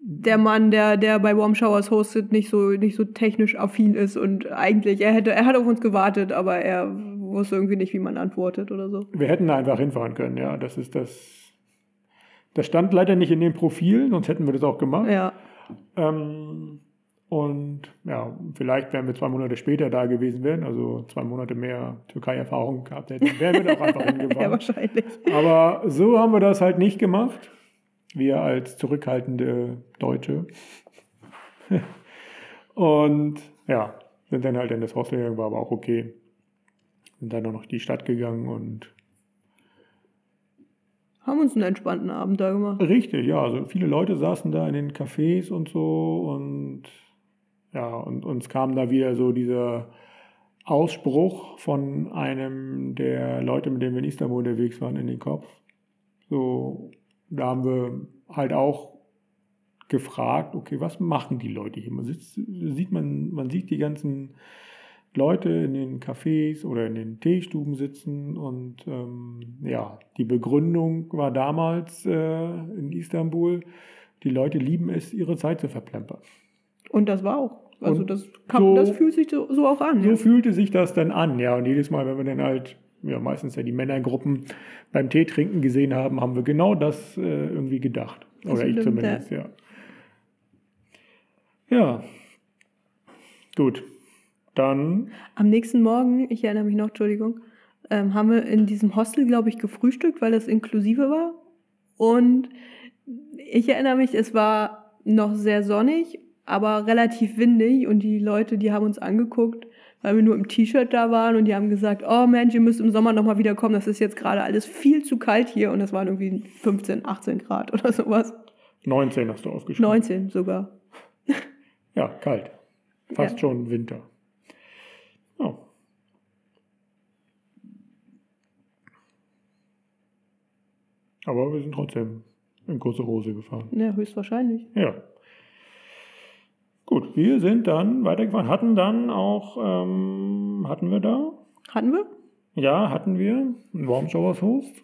B: der Mann, der, der bei Warm Showers hostet, nicht so, nicht so technisch affin ist und eigentlich, er hätte, er hat auf uns gewartet, aber er wusste irgendwie nicht, wie man antwortet oder so.
A: Wir hätten da einfach hinfahren können, ja. Das ist das. Das stand leider nicht in dem Profil, sonst hätten wir das auch gemacht.
B: Ja.
A: Ähm, und ja, vielleicht wären wir zwei Monate später da gewesen wären, also zwei Monate mehr Türkei-Erfahrung gehabt hätten, wären wir da auch einfach <laughs> hingefahren.
B: ja, wahrscheinlich.
A: Aber so haben wir das halt nicht gemacht. Wir als zurückhaltende Deutsche. und ja, sind dann halt in das Hostel gegangen, war aber auch okay. Sind dann noch die Stadt gegangen und
B: haben uns einen entspannten Abend da gemacht.
A: Richtig, ja. Also viele Leute saßen da in den Cafés und so und ja, und uns kam da wieder so dieser Ausspruch von einem der Leute, mit denen wir in Istanbul unterwegs waren, in den Kopf. So, da haben wir halt auch gefragt, okay, was machen die Leute hier? Man sitzt, sieht man, man sieht die ganzen Leute in den Cafés oder in den Teestuben sitzen und ähm, ja, die Begründung war damals äh, in Istanbul, die Leute lieben es, ihre Zeit zu verplempern.
B: Und das war auch Also das, kann,
A: so-
B: das fühlt sich so, so auch an.
A: So
B: ja.
A: fühlte sich das dann an, ja. Und jedes Mal, wenn wir dann halt, ja, meistens ja die Männergruppen beim Tee trinken gesehen haben, haben wir genau das äh, irgendwie gedacht.
B: Das
A: Oder ich zumindest, ja. Ja. Gut. Dann,
B: Am nächsten Morgen, ich erinnere mich noch, Entschuldigung, ähm, haben wir in diesem Hostel, glaube ich, gefrühstückt, weil das inklusive war. Und ich erinnere mich, es war noch sehr sonnig, aber relativ windig. Und die Leute, die haben uns angeguckt, weil wir nur im T-Shirt da waren. Und die haben gesagt, oh Mensch, ihr müsst im Sommer nochmal wiederkommen. Das ist jetzt gerade alles viel zu kalt hier. Und es waren irgendwie 15, 18 Grad oder sowas.
A: 19 hast du aufgeschrieben.
B: 19 sogar.
A: Ja, kalt. Fast
B: Ja.
A: schon Winter. Ja. Aber wir sind trotzdem in kurze Hose gefahren.
B: Ja, höchstwahrscheinlich.
A: Ja. Gut, wir sind dann weitergefahren. Hatten dann auch, ähm, hatten wir da?
B: Hatten wir?
A: Ja, hatten wir einen Host.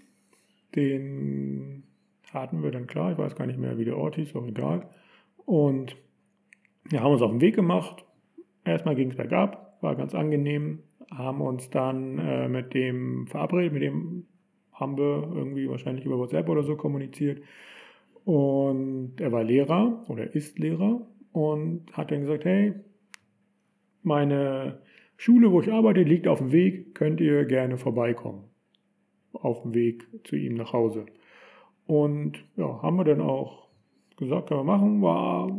A: Den hatten wir dann klar. Ich weiß gar nicht mehr, wie der Ort hieß, auch egal. Und wir haben uns auf den Weg gemacht. Erstmal ging es bergab, war ganz angenehm. Haben uns dann äh, mit dem verabredet, mit dem haben wir irgendwie wahrscheinlich über WhatsApp oder so kommuniziert. Und er war Lehrer oder ist Lehrer und hat dann gesagt, hey, meine Schule, wo ich arbeite, liegt auf dem Weg, könnt ihr gerne vorbeikommen. Auf dem Weg zu ihm nach Hause. Und ja, haben wir dann auch gesagt, können wir machen. War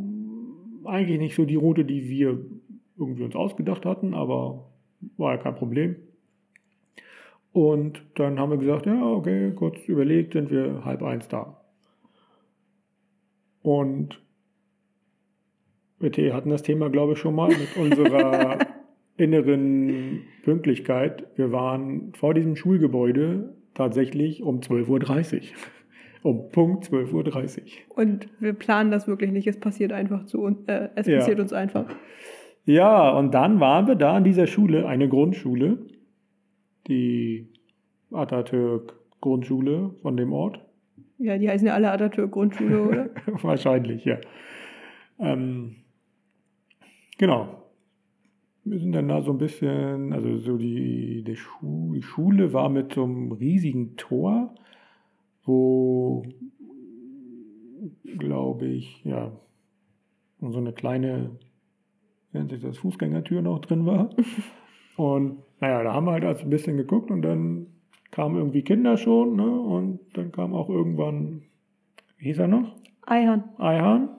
A: eigentlich nicht so die Route, die wir irgendwie uns ausgedacht hatten, aber war ja kein Problem. Und dann haben wir gesagt, ja, okay, kurz überlegt, sind wir halb eins da. Und wir hatten das Thema, glaube ich, schon mal mit unserer <laughs> inneren Pünktlichkeit. Wir waren vor diesem Schulgebäude tatsächlich um 12.30 Uhr. <laughs> Um Punkt 12.30 Uhr.
B: Und wir planen das wirklich nicht. Es passiert einfach zu uns. Äh, es
A: Ja.
B: passiert uns einfach.
A: Ja, und dann waren wir da an dieser Schule, eine Grundschule, die Atatürk-Grundschule von dem Ort.
B: Ja, die heißen ja alle Atatürk-Grundschule, oder? <laughs>
A: Wahrscheinlich, ja. Ähm, genau. Wir sind dann da so ein bisschen, also so die, die, Schu die Schule war mit so einem riesigen Tor, wo, glaube ich, ja, so eine kleine, nennt sich das, Fußgängertür noch drin war. <laughs> Und naja, da haben wir halt also ein bisschen geguckt und dann kamen irgendwie Kinder schon, ne? Und dann kam auch irgendwann, wie hieß er noch?
B: Eihahn.
A: Eihahn.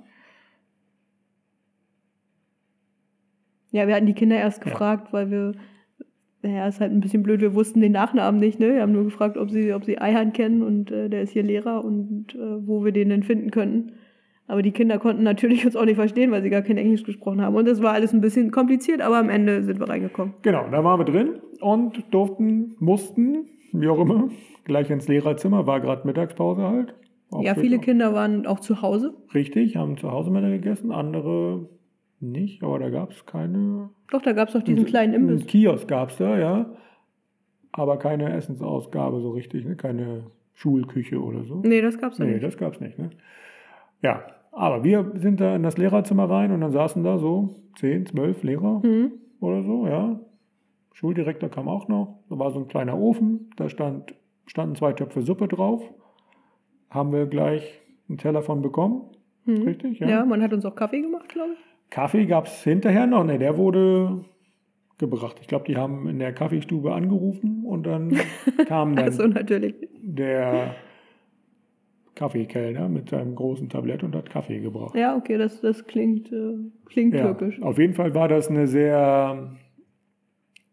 B: Ja, wir hatten die Kinder erst
A: Ja.
B: gefragt, weil wir, naja, ist halt ein bisschen blöd, wir wussten den Nachnamen nicht, ne? Wir haben nur gefragt, ob sie, ob sie Eihahn kennen und äh, der ist hier Lehrer und äh, wo wir den denn finden könnten. Aber die Kinder konnten natürlich <laughs> uns auch nicht verstehen, weil sie gar kein Englisch gesprochen haben. Und das war alles ein bisschen kompliziert, aber am Ende sind wir reingekommen.
A: Genau, da waren wir drin und durften, mussten, wie auch immer, gleich ins Lehrerzimmer, war gerade Mittagspause halt. Auch
B: ja, viele Kinder waren auch zu Hause.
A: Richtig, haben zu Hause Mittag gegessen, andere nicht, aber da gab es keine.
B: Doch, da gab es doch diesen kleinen
A: Einen
B: Imbiss.
A: Kiosk gab es da, ja. Aber keine Essensausgabe so richtig, ne? keine Schulküche oder so.
B: Nee, das gab's ja
A: Nee,
B: nicht.
A: das gab es nicht. Ne? Ja, aber wir sind da in das Lehrerzimmer rein und dann saßen da so 10, 12 Lehrer
B: Mhm.
A: oder so, ja. Schuldirektor kam auch noch. Da war so ein kleiner Ofen, da stand, standen zwei Töpfe Suppe drauf. Haben wir gleich einen Teller von bekommen.
B: Mhm.
A: Richtig,
B: Ja.
A: ja.
B: man hat uns auch Kaffee gemacht, glaube ich.
A: Kaffee gab es hinterher noch. Ne, der wurde gebracht. Ich glaube, die haben in der Kaffeestube angerufen und dann <laughs> kam dann
B: Also natürlich.
A: der Kaffeekellner mit seinem großen Tablett und hat Kaffee gebracht.
B: Ja, okay, das, das klingt, äh, klingt
A: Ja,
B: türkisch.
A: auf jeden Fall war das eine sehr,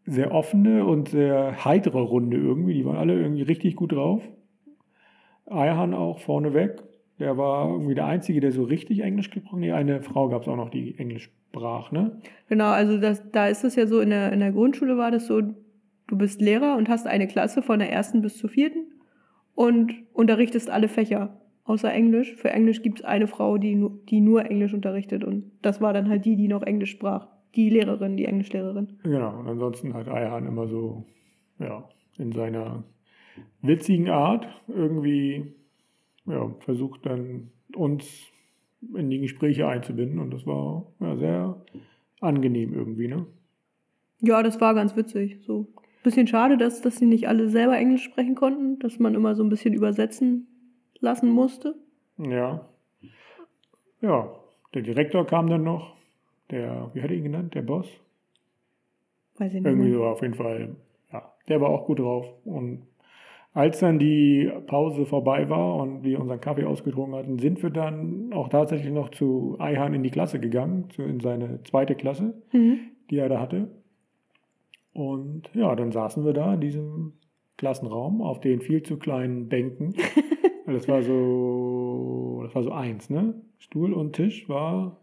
A: sehr offene und sehr heitere Runde irgendwie. Die waren alle irgendwie richtig gut drauf. Ayhan auch vorneweg. Der war irgendwie der Einzige, der so richtig Englisch gesprochen hat. Nee, eine Frau gab es auch noch, die Englisch sprach, ne?
B: Genau, also das, da ist es ja so, in der, in der Grundschule war das so, du bist Lehrer und hast eine Klasse von der ersten bis zur vierten und unterrichtest alle Fächer, außer Englisch. Für Englisch gibt es eine Frau, die, nu- die nur Englisch unterrichtet und das war dann halt die, die noch Englisch sprach. Die Lehrerin, die Englischlehrerin.
A: Genau. Und ansonsten hat Ayhan immer so, ja, in seiner witzigen Art irgendwie ja, versucht dann uns in die Gespräche einzubinden und das war ja, sehr angenehm irgendwie, ne?
B: Ja, das war ganz witzig. So. Bisschen schade, dass, dass sie nicht alle selber Englisch sprechen konnten, dass man immer so ein bisschen übersetzen lassen musste.
A: Ja. Ja, der Direktor kam dann noch. Der, wie hat er ihn genannt? Der Boss?
B: Weiß ich nicht.
A: Irgendwie so auf jeden Fall. Ja, der war auch gut drauf. Und als dann die Pause vorbei war und wir unseren Kaffee ausgetrunken hatten, sind wir dann auch tatsächlich noch zu Eihan in die Klasse gegangen, zu, in seine zweite Klasse,
B: Mhm.
A: die er da hatte. Und ja, dann saßen wir da in diesem Klassenraum auf den viel zu kleinen Bänken. <laughs> das war so, das war so eins, ne? Stuhl und Tisch war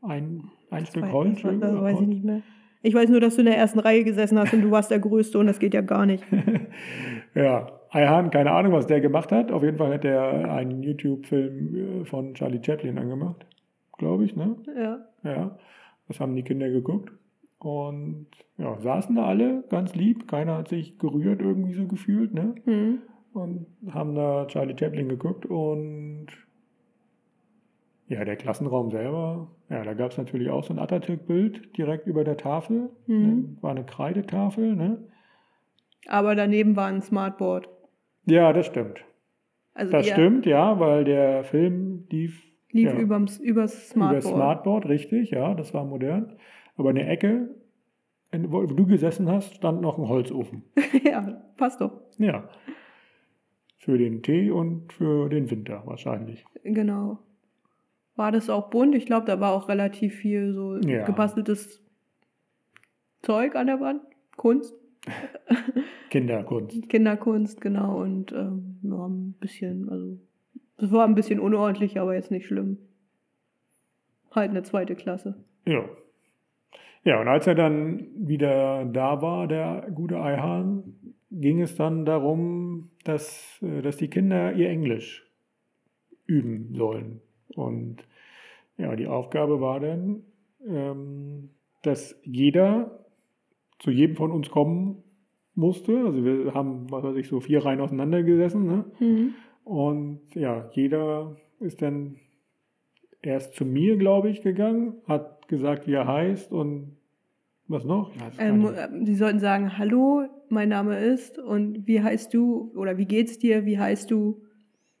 A: ein, ein Stück Holz.
B: das, war- das weiß ich nicht mehr. Ich weiß nur, dass du in der ersten Reihe gesessen hast und du warst der Größte und das geht ja gar nicht. <laughs>
A: Ja, Ayhan, keine Ahnung, was der gemacht hat. Auf jeden Fall hat er einen YouTube-Film äh, von Charlie Chaplin angemacht, glaube ich, ne?
B: Ja.
A: Ja, das haben die Kinder geguckt. Und ja, saßen da alle ganz lieb. Keiner hat sich gerührt irgendwie so gefühlt, ne?
B: Mhm.
A: Und haben da Charlie Chaplin geguckt. Und ja, der Klassenraum selber, ja, da gab es natürlich auch so ein Atatürk-Bild direkt über der Tafel.
B: Mhm.
A: Ne? War eine Kreidetafel, ne?
B: Aber daneben war ein Smartboard.
A: Ja, das stimmt.
B: Also
A: Das stimmt, ja, weil der Film lief
B: lief
A: ja,
B: übers, übers Smartboard.
A: über Smartboard, richtig, ja, das war modern. Aber in der Ecke, wo du gesessen hast, stand noch ein Holzofen. <laughs>
B: ja, passt doch.
A: Ja. Für den Tee und für den Winter wahrscheinlich.
B: Genau. War das auch bunt? Ich glaube, da war auch relativ viel so
A: Ja.
B: gebasteltes Zeug an der Wand. Kunst, <laughs>
A: Kinderkunst.
B: Kinderkunst, genau. Und ähm, ja, ein bisschen, also es war ein bisschen unordentlich, aber jetzt nicht schlimm. Halt eine zweite Klasse.
A: Ja. Ja, und als er dann wieder da war, der gute Eihan, ging es dann darum, dass, äh, dass die Kinder ihr Englisch üben sollen. Und ja, die Aufgabe war dann, ähm, dass jeder zu jedem von uns kommen musste. Also wir haben, was weiß ich, so vier Reihen auseinander gesessen. Ne?
B: Mhm.
A: Und ja, jeder ist dann erst zu mir, glaube ich, gegangen, hat gesagt, wie er heißt und was noch?
B: Ähm, äh, Sie sollten sagen, hallo, mein Name ist und wie heißt du oder wie geht's dir, wie heißt du?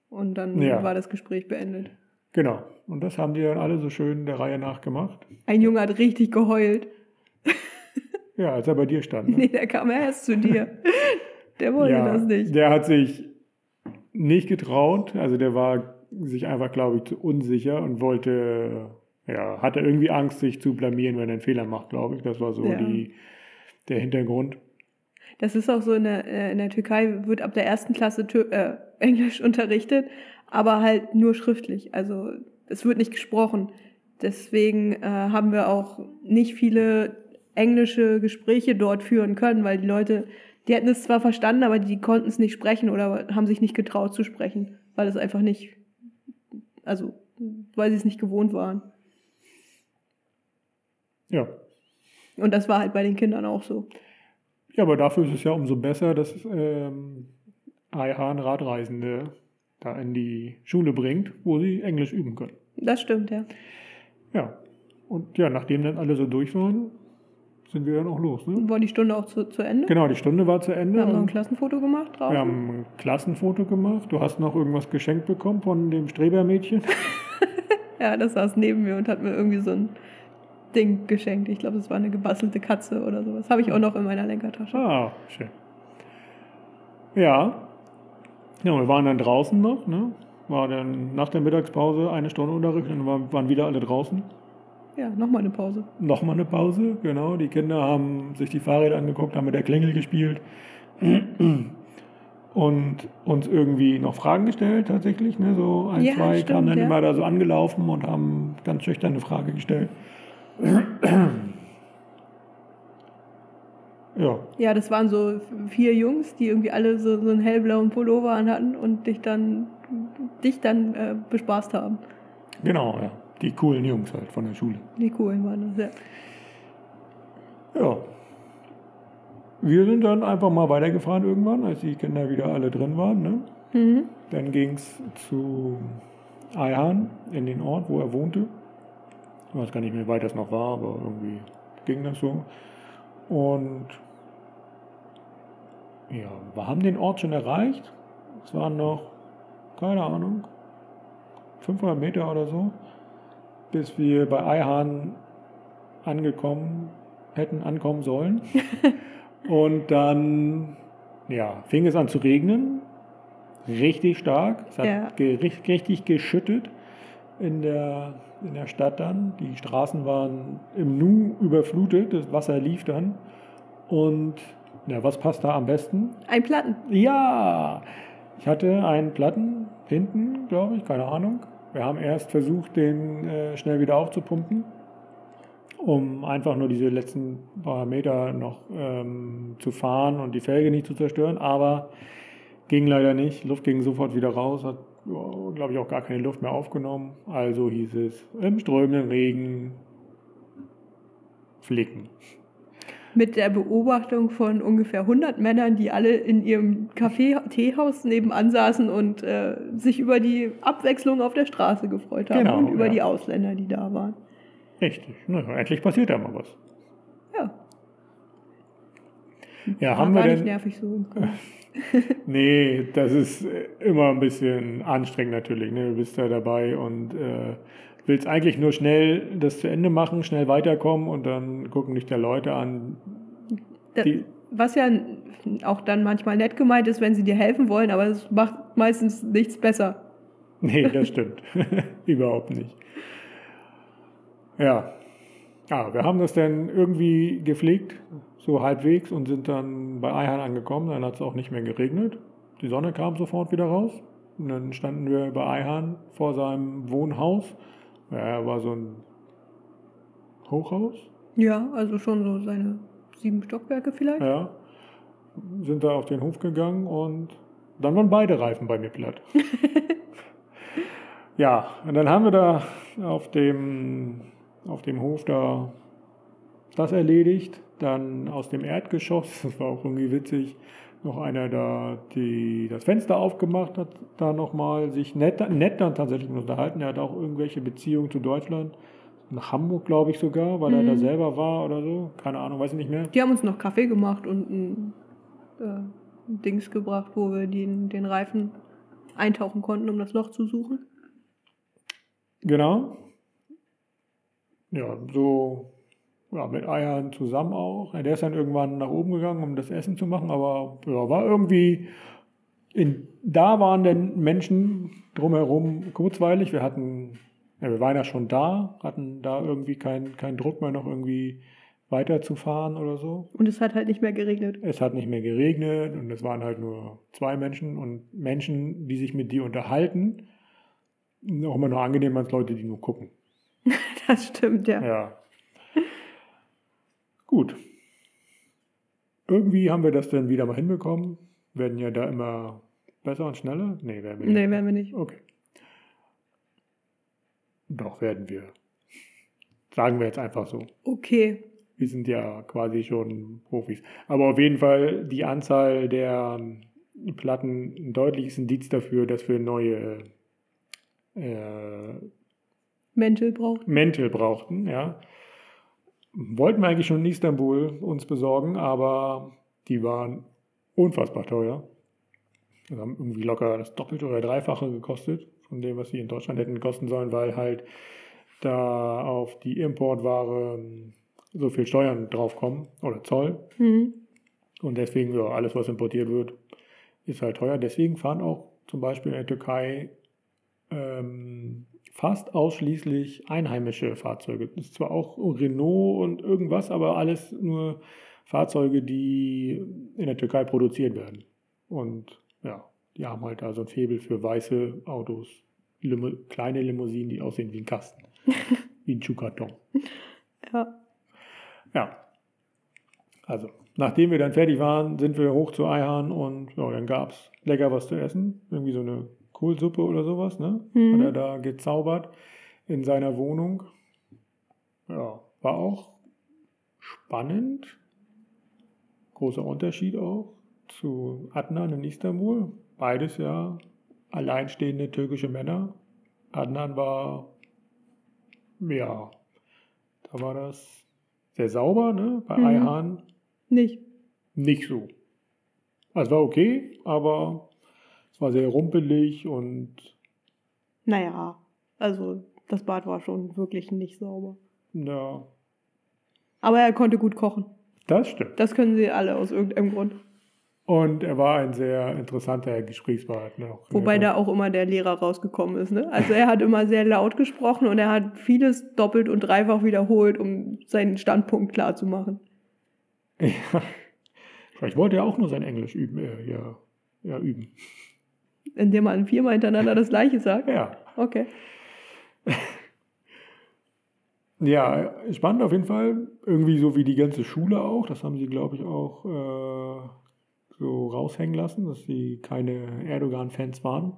B: Und dann
A: Ja.
B: war das Gespräch beendet.
A: Genau. Und das haben die dann alle so schön der Reihe nach gemacht.
B: Ein Junge hat richtig geheult.
A: Ja, als er bei dir stand. Ne?
B: Nee, der kam erst zu dir. Der wollte
A: ja,
B: das nicht.
A: Der hat sich nicht getraut. Also der war sich einfach, glaube ich, zu unsicher und wollte, ja, hatte irgendwie Angst, sich zu blamieren, wenn er einen Fehler macht, glaube ich. Das war so
B: Ja.
A: die, der Hintergrund.
B: Das ist auch so, in der, äh, in der Türkei wird ab der ersten Klasse Tür äh, Englisch <laughs> unterrichtet, aber halt nur schriftlich. Also es wird nicht gesprochen. Deswegen äh, haben wir auch nicht viele englische Gespräche dort führen können, weil die Leute, die hätten es zwar verstanden, aber die konnten es nicht sprechen oder haben sich nicht getraut zu sprechen, weil es einfach nicht, also weil sie es nicht gewohnt waren.
A: Ja.
B: Und das war halt bei den Kindern auch so.
A: Ja, aber dafür ist es ja umso besser, dass ähm, Ayhan Radreisende da in die Schule bringt, wo sie Englisch üben können.
B: Das stimmt, ja.
A: Ja. Und ja, nachdem dann alle so durch waren, sind wir dann auch los. Ne?
B: War die Stunde auch zu, zu Ende?
A: Genau, die Stunde war zu Ende.
B: Wir haben noch ein Klassenfoto gemacht draußen.
A: wir haben ein Klassenfoto gemacht. Du hast noch irgendwas geschenkt bekommen von dem Strebermädchen. <laughs> <laughs>
B: Ja, das saß neben mir und hat mir irgendwie so ein Ding geschenkt. Ich glaube, es war eine gebastelte Katze oder sowas. Habe ich auch noch in meiner Lenkertasche.
A: Ah, schön. Ja. Ja, wir waren dann draußen noch. Ne? War dann nach der Mittagspause eine Stunde Unterricht und dann waren- waren wieder alle draußen.
B: Ja, nochmal eine Pause.
A: Nochmal eine Pause, genau. Die Kinder haben sich die Fahrräder angeguckt, haben mit der Klingel gespielt <clears throat> und uns irgendwie noch Fragen gestellt tatsächlich. Ne? So ein,
B: Ja,
A: zwei
B: stimmt,
A: kamen dann
B: ja.
A: immer da so angelaufen und haben ganz schüchtern eine Frage gestellt. <clears throat> ja,
B: Ja, das waren so vier Jungs, die irgendwie alle so, so einen hellblauen Pullover anhatten und dich dann, dich dann äh, bespaßt haben.
A: genau, ja. Die coolen Jungs halt von der Schule.
B: Die coolen waren das, ja.
A: Ja. Wir sind dann einfach mal weitergefahren irgendwann, als die Kinder wieder alle drin waren. Ne?
B: Mhm.
A: Dann ging es zu Ayhan in den Ort, wo er wohnte. Ich weiß gar nicht mehr, wie weit das noch war, aber irgendwie ging das so. Und ja, wir haben den Ort schon erreicht. Es waren noch, keine Ahnung, 500 Meter oder so, bis wir bei Eihahn angekommen hätten ankommen sollen. <laughs> Und dann ja, fing es an zu regnen, richtig stark. Es hat
B: Ja.
A: richtig geschüttet in der, in der Stadt dann. Die Straßen waren im Nu überflutet, das Wasser lief dann. Und ja, was passt da am besten?
B: Ein Platten.
A: Ja, ich hatte einen Platten hinten, glaube ich, keine Ahnung. Wir haben erst versucht, den äh, schnell wieder aufzupumpen, um einfach nur diese letzten paar Meter noch ähm, zu fahren und die Felge nicht zu zerstören, aber ging leider nicht. Luft ging sofort wieder raus, hat, ja, glaube ich, auch gar keine Luft mehr aufgenommen. Also hieß es im strömenden Regen flicken.
B: Mit der Beobachtung von ungefähr 100 Männern, die alle in ihrem Café-Teehaus nebenan saßen und äh, sich über die Abwechslung auf der Straße gefreut haben
A: Genau,
B: und über
A: ja.
B: die Ausländer, die da waren.
A: Richtig, naja, endlich passiert da mal was.
B: Ja,
A: Ja,
B: war
A: haben wir denn
B: nervig so. <laughs> <laughs>
A: Nee, das ist äh, immer ein bisschen anstrengend natürlich. Ne? Du bist da dabei und äh, willst eigentlich nur schnell das zu Ende machen, schnell weiterkommen und dann gucken dich da Leute an.
B: Da, was ja auch dann manchmal nett gemeint ist, wenn sie dir helfen wollen, aber es macht meistens nichts besser.
A: Nee, das stimmt. <laughs> Überhaupt nicht. Ja. Ja, wir haben das dann irgendwie gepflegt, so halbwegs und sind dann bei Eihahn angekommen. Dann hat es auch nicht mehr geregnet. Die Sonne kam sofort wieder raus. Und dann standen wir bei Eihahn vor seinem Wohnhaus. Ja, war so ein Hochhaus.
B: Ja, also schon so seine sieben Stockwerke vielleicht.
A: Ja. Sind da auf den Hof gegangen und dann waren beide Reifen bei mir platt. <laughs> ja, und dann haben wir da auf dem, auf dem Hof da das erledigt. Dann aus dem Erdgeschoss, <laughs> das war auch irgendwie witzig, noch einer da die, das Fenster aufgemacht hat, da nochmal sich nett, nett dann tatsächlich unterhalten. Er hat auch irgendwelche Beziehungen zu Deutschland. Nach Hamburg, glaube ich sogar, weil er
B: Mhm.
A: da selber war oder so. Keine Ahnung, weiß ich nicht mehr.
B: Die haben uns noch Kaffee gemacht und ein, äh, ein Dings gebracht, wo wir den, den Reifen eintauchen konnten, um das Loch zu suchen.
A: Genau. Ja, so ja, mit Eiern zusammen auch. Der ist dann irgendwann nach oben gegangen, um das Essen zu machen, aber ja, war irgendwie. In, da waren dann Menschen drumherum kurzweilig. Wir hatten, ja, wir waren ja schon da, hatten da irgendwie keinen keinen Druck mehr, noch irgendwie weiterzufahren oder so.
B: Und es hat halt nicht mehr geregnet.
A: Es hat nicht mehr geregnet und es waren halt nur zwei Menschen und Menschen, die sich mit dir unterhalten. Auch immer nur angenehm als Leute, die nur gucken. <laughs>
B: Das stimmt, ja.
A: Ja. Gut. Irgendwie haben wir das dann wieder mal hinbekommen. Werden ja da immer besser und schneller? Nee, werden wir nicht.
B: Nee, werden wir nicht.
A: Okay. Doch, werden wir. Sagen wir jetzt einfach so.
B: Okay.
A: Wir sind ja quasi schon Profis. Aber auf jeden Fall die Anzahl der ähm, Platten ein deutliches Indiz dafür, dass wir neue äh,
B: Mäntel braucht.
A: Mäntel brauchten, ja. Wollten wir eigentlich schon in Istanbul uns besorgen, aber die waren unfassbar teuer. Die haben irgendwie locker das Doppelte oder Dreifache gekostet von dem, was sie in Deutschland hätten kosten sollen, weil halt da auf die Importware so viel Steuern draufkommen oder Zoll.
B: Mhm.
A: Und deswegen, ja, alles, was importiert wird, ist halt teuer. Deswegen fahren auch zum Beispiel in der Türkei ähm, fast ausschließlich einheimische Fahrzeuge. Das ist zwar auch Renault und irgendwas, aber alles nur Fahrzeuge, die in der Türkei produziert werden. Und ja, die haben halt da so ein Faible für weiße Autos, Limo kleine Limousinen, die aussehen wie ein Kasten, <laughs> wie ein Schuhkarton.
B: Ja.
A: Ja. Also, nachdem wir dann fertig waren, sind wir hoch zu Eihahn und ja, dann gab es lecker was zu essen. Irgendwie so eine Kohlsuppe oder sowas, ne?
B: Mhm.
A: Hat er da gezaubert in seiner Wohnung. Ja, war auch spannend. Großer Unterschied auch zu Adnan in Istanbul. Beides ja alleinstehende türkische Männer. Adnan war, ja, Da war das sehr sauber, ne? Bei
B: Mhm.
A: Eihahn
B: Nicht.
A: nicht so. Also es war okay, aber war sehr rumpelig und
B: Naja, also das Bad war schon wirklich nicht sauber.
A: ja,
B: Aber er konnte gut kochen.
A: das stimmt.
B: Das können sie alle aus irgendeinem Grund.
A: Und er war ein sehr interessanter Gesprächspartner.
B: Wobei da auch immer der Lehrer rausgekommen ist. Ne? Also er hat immer sehr laut gesprochen und er hat vieles doppelt und dreifach wiederholt, um seinen Standpunkt klar zu machen.
A: Ja. Vielleicht wollte er auch nur sein Englisch üben. Äh, ja, ja, üben.
B: Indem man viermal hintereinander das gleiche sagt.
A: Ja.
B: Okay. <laughs>
A: Ja, spannend auf jeden Fall. Irgendwie so wie die ganze Schule auch. Das haben sie, glaube ich, auch äh, so raushängen lassen, dass sie keine Erdogan-Fans waren.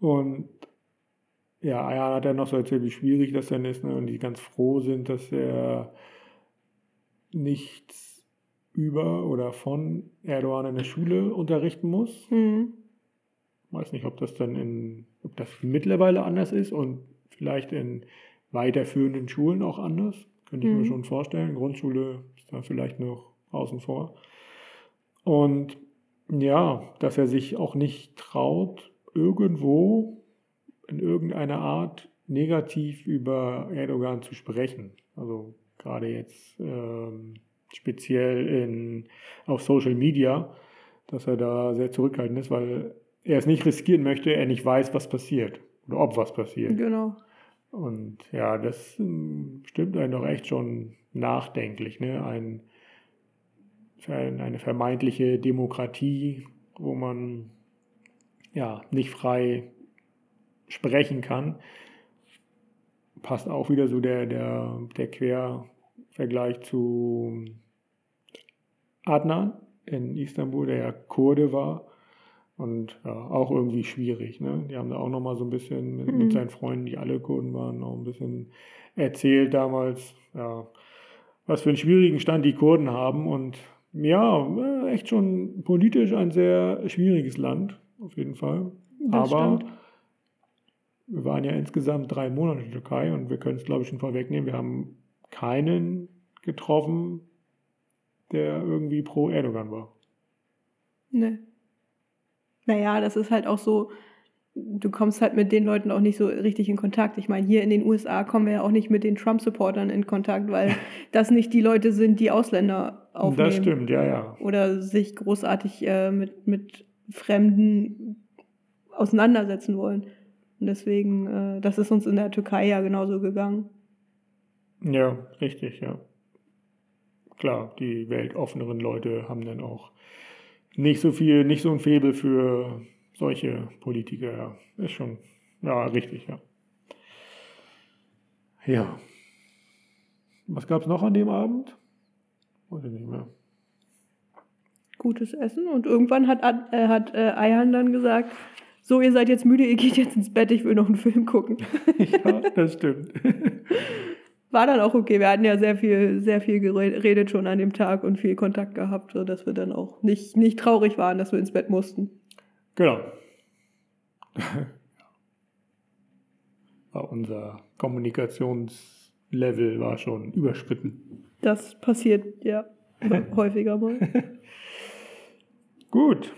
A: Und ja, Ayhan hat ja noch so erzählt, wie schwierig das denn ist. Ne? Und die ganz froh sind, dass er nichts über oder von Erdogan in der Schule unterrichten muss.
B: Hm.
A: weiß nicht, ob das dann in, ob das mittlerweile anders ist und vielleicht in weiterführenden Schulen auch anders. Könnte ich mir
B: Mhm.
A: schon vorstellen. Grundschule ist da vielleicht noch außen vor. Und ja, dass er sich auch nicht traut, irgendwo in irgendeiner Art negativ über Erdogan zu sprechen. Also gerade jetzt ähm, speziell in, auf Social Media, dass er da sehr zurückhaltend ist, weil er es nicht riskieren möchte, er nicht weiß, was passiert oder ob was passiert.
B: Genau.
A: Und ja, das ähm, stimmt einen doch echt schon nachdenklich. Ne? Ein, ein, eine vermeintliche Demokratie, wo man ja nicht frei sprechen kann, passt auch wieder so der, der, der Quervergleich zu Adnan in Istanbul, der ja Kurde war. Und ja, auch irgendwie schwierig. Ne? Die haben da auch nochmal so ein bisschen mit,
B: Mhm.
A: mit seinen Freunden, die alle Kurden waren, noch ein bisschen erzählt damals, ja, was für einen schwierigen Stand die Kurden haben. Und ja, echt schon politisch ein sehr schwieriges Land, auf jeden Fall.
B: Das
A: Aber
B: stimmt.
A: wir waren ja insgesamt drei Monate in der Türkei und wir können es, glaube ich, schon vorwegnehmen. Wir haben keinen getroffen, der irgendwie pro Erdogan war.
B: Ne. Naja, das ist halt auch so, du kommst halt mit den Leuten auch nicht so richtig in Kontakt. Ich meine, hier in den USA kommen wir ja auch nicht mit den Trump-Supportern in Kontakt, weil <laughs> das nicht die Leute sind, die Ausländer aufnehmen.
A: Das stimmt, ja, ja.
B: Oder sich großartig äh, mit, mit Fremden auseinandersetzen wollen. Und deswegen, äh, das ist uns in der Türkei ja genauso gegangen.
A: Ja, richtig, ja. Klar, die weltoffeneren Leute haben dann auch nicht so viel, nicht so ein Faible für solche Politiker. Ja. Ist schon, ja, richtig, ja. Ja. Was gab es noch an dem Abend? Weiß ich nicht mehr.
B: Gutes Essen. Und irgendwann hat, äh, hat äh, Ayhan dann gesagt, so, ihr seid jetzt müde, ihr geht jetzt ins Bett, ich will noch einen Film gucken. <laughs>
A: ja, das stimmt. <laughs>
B: War dann auch okay. Wir hatten ja sehr viel, sehr viel geredet schon an dem Tag und viel Kontakt gehabt, sodass wir dann auch nicht, nicht traurig waren, dass wir ins Bett mussten.
A: Genau. <laughs> War unser Kommunikationslevel war schon überschritten.
B: Das passiert ja <laughs> häufiger mal.
A: Gut.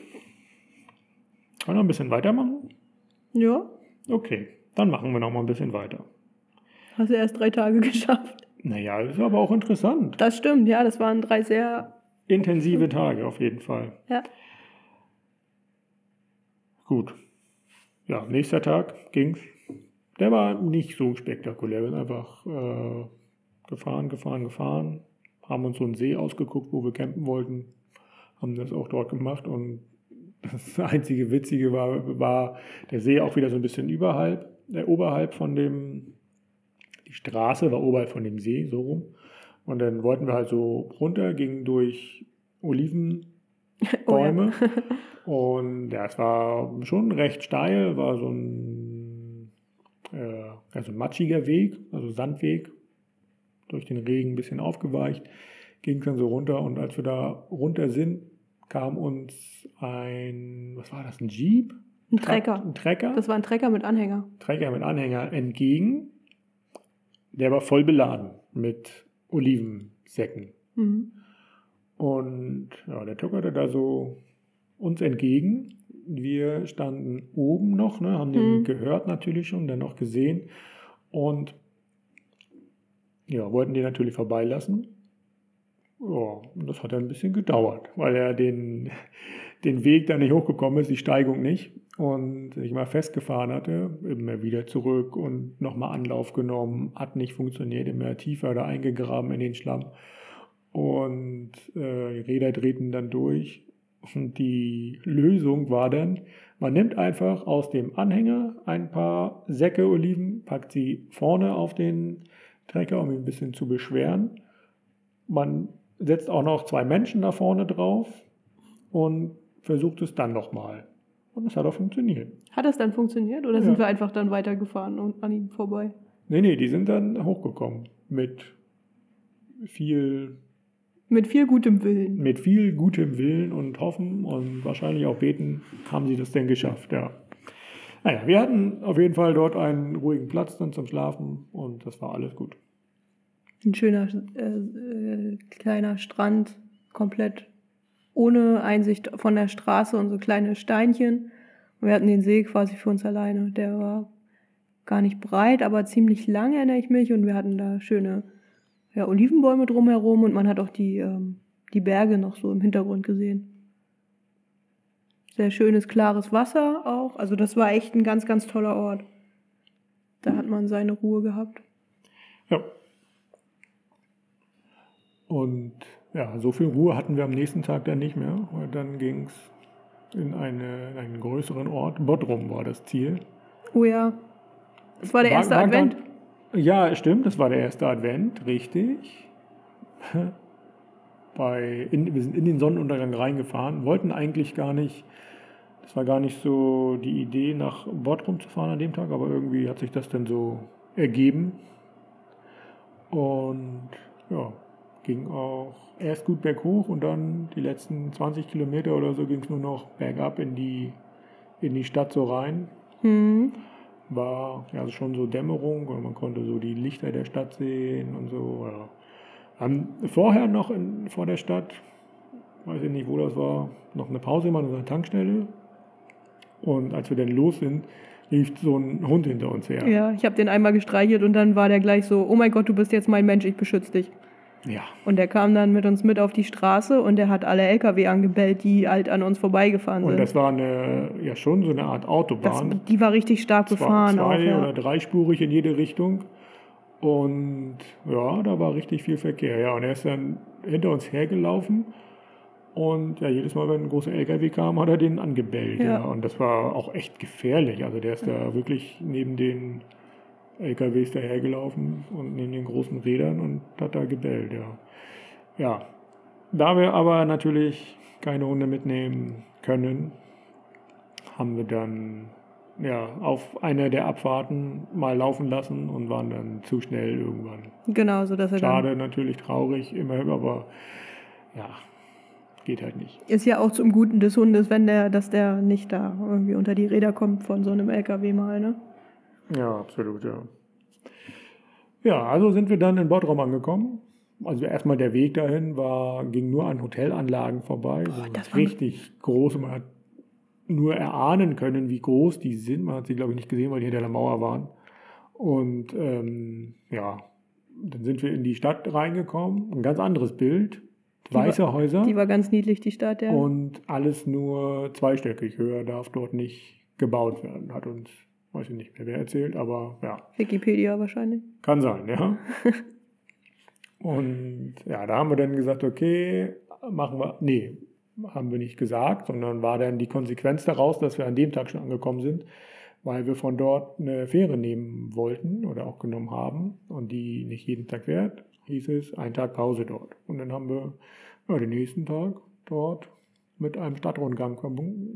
A: Wollen wir noch ein bisschen weitermachen?
B: Ja,
A: Okay, dann machen wir noch mal ein bisschen weiter.
B: Hast du erst drei Tage <laughs> geschafft.
A: Naja, das ist aber auch interessant.
B: Das stimmt, ja, das waren drei sehr,
A: Intensive Tage auf jeden Fall.
B: ja.
A: Gut. Ja, nächster Tag ging's. Der war nicht so spektakulär. Wir sind einfach äh, gefahren, gefahren, gefahren. Haben uns so einen See ausgeguckt, wo wir campen wollten. Haben das auch dort gemacht. Und <laughs> das einzige Witzige war, war der See auch wieder so ein bisschen überhalb, äh, oberhalb von dem, die Straße war oberhalb von dem See, so rum. Und dann wollten wir halt so runter, gingen durch Oliven, <laughs>
B: Oh ja. <laughs>
A: Und ja, es war schon recht steil, war so ein, äh, also matschiger Weg, also Sandweg, durch den Regen ein bisschen aufgeweicht, ging dann so runter und als wir da runter sind, kam uns ein, was war das, ein Jeep?
B: Ein Trecker.
A: Ein Trecker,
B: Das war ein Trecker mit Anhänger.
A: Trecker mit Anhänger entgegen. Der war voll beladen mit Olivensäcken.
B: Mhm.
A: Und ja, der tuckerte da so uns entgegen. Wir standen oben noch, ne, haben den
B: Mhm.
A: gehört natürlich schon, dann noch gesehen und ja, wollten den natürlich vorbeilassen. Ja, und das hat ein bisschen gedauert, weil er den, den Weg da nicht hochgekommen ist, die Steigung nicht und sich mal festgefahren hatte, immer wieder zurück und nochmal Anlauf genommen, hat nicht funktioniert, immer tiefer da eingegraben in den Schlamm und äh, die Räder drehten dann durch. Und die Lösung war dann, man nimmt einfach aus dem Anhänger ein paar Säcke Oliven, packt sie vorne auf den Trecker, um ihn ein bisschen zu beschweren. Man setzt auch noch zwei Menschen da vorne drauf und versucht es dann nochmal. Und es hat auch funktioniert.
B: Hat das dann funktioniert oder
A: Ja.
B: sind wir einfach dann weitergefahren und an ihm vorbei?
A: Nee, nee, die sind dann hochgekommen mit viel
B: Mit viel gutem Willen.
A: mit viel gutem Willen und Hoffen und wahrscheinlich auch Beten haben sie das denn geschafft, ja. Naja, wir hatten auf jeden Fall dort einen ruhigen Platz dann zum Schlafen und das war alles gut.
B: Ein schöner äh, äh, kleiner Strand, komplett ohne Einsicht von der Straße und so kleine Steinchen. Und wir hatten den See quasi für uns alleine. Der war gar nicht breit, aber ziemlich lang, erinnere ich mich. Und wir hatten da schöne ja, Olivenbäume drumherum und man hat auch die, ähm, die Berge noch so im Hintergrund gesehen. Sehr schönes, klares Wasser auch. Also das war echt ein ganz, ganz toller Ort. Da hat man seine Ruhe gehabt.
A: Ja. Und ja, so viel Ruhe hatten wir am nächsten Tag dann nicht mehr, weil dann ging es in, eine, in einen größeren Ort. Bodrum war das Ziel.
B: Oh ja. Das war der
A: War-
B: erste
A: war
B: Advent.
A: grad- Ja, stimmt, das war der erste Advent, richtig. <laughs> Bei, in, wir sind in den Sonnenuntergang reingefahren, wollten eigentlich gar nicht, das war gar nicht so die Idee, nach Bodrum zu fahren an dem Tag, aber irgendwie hat sich das dann so ergeben. Und ja, ging auch erst gut berghoch und dann die letzten 20 Kilometer oder so ging es nur noch bergab in die, in die Stadt so rein
B: Hm.
A: war ja also schon so Dämmerung und man konnte so die Lichter der Stadt sehen und so. Ja. Haben vorher noch in, vor der Stadt, weiß ich nicht, wo das war, noch eine Pause gemacht an einer Tankstelle. Und als wir dann los sind, lief so ein Hund hinter uns her.
B: Ja, ich habe den einmal gestreichelt und dann war der gleich so, oh mein Gott, du bist jetzt mein Mensch, ich beschütze dich.
A: Ja,
B: Und der kam dann mit uns mit auf die Straße und der hat alle LKW angebellt, die halt an uns vorbeigefahren
A: und
B: sind.
A: das war eine, ja schon so eine Art
B: Das,
A: Autobahn.
B: die war richtig stark
A: Zwar
B: befahren auch,
A: zwei
B: ja.
A: oder dreispurig in jede Richtung. Und ja, da war richtig viel Verkehr. Ja, und er ist dann hinter uns hergelaufen. Und ja, jedes Mal, wenn ein großer LKW kam, hat er den angebellt. Ja.
B: Ja.
A: Und das war auch echt gefährlich. Also der ist da wirklich neben den LKWs dahergelaufen und neben den großen Rädern und hat da gebellt, ja. Ja, da wir aber natürlich keine Hunde mitnehmen können, haben wir dann ja, auf einer der Abfahrten mal laufen lassen und waren dann zu schnell irgendwann.
B: Genau, so dass er dann
A: Schade, natürlich traurig, immer, aber ja, geht halt nicht.
B: ist ja auch zum Guten des Hundes, wenn der, dass der nicht da irgendwie unter die Räder kommt von so einem LKW mal, ne?
A: Ja, absolut, ja. Ja, also sind wir dann in Bodrum angekommen. Also erstmal der Weg dahin war, ging nur an Hotelanlagen vorbei. so
B: das war-
A: richtig groß. Man hat nur erahnen können, wie groß die sind. Man hat sie, glaube ich, nicht gesehen, weil die hinter der Mauer waren. Und ähm, ja, dann sind wir in die Stadt reingekommen. Ein ganz anderes Bild. Weiße Häuser.
B: Die war ganz niedlich, die Stadt, ja.
A: Und alles nur zweistöckig. Höher darf dort nicht gebaut werden. Hat uns, weiß ich nicht mehr wer erzählt, aber ja,
B: Wikipedia wahrscheinlich.
A: kann sein, ja. <laughs> Und ja, da haben wir dann gesagt, okay, machen wir, nee, haben wir nicht gesagt, sondern war dann die Konsequenz daraus, dass wir an dem Tag schon angekommen sind, weil wir von dort eine Fähre nehmen wollten oder auch genommen haben und die nicht jeden Tag fährt, hieß es, ein Tag Pause dort. Und dann haben wir ja, den nächsten Tag dort mit einem Stadtrundgang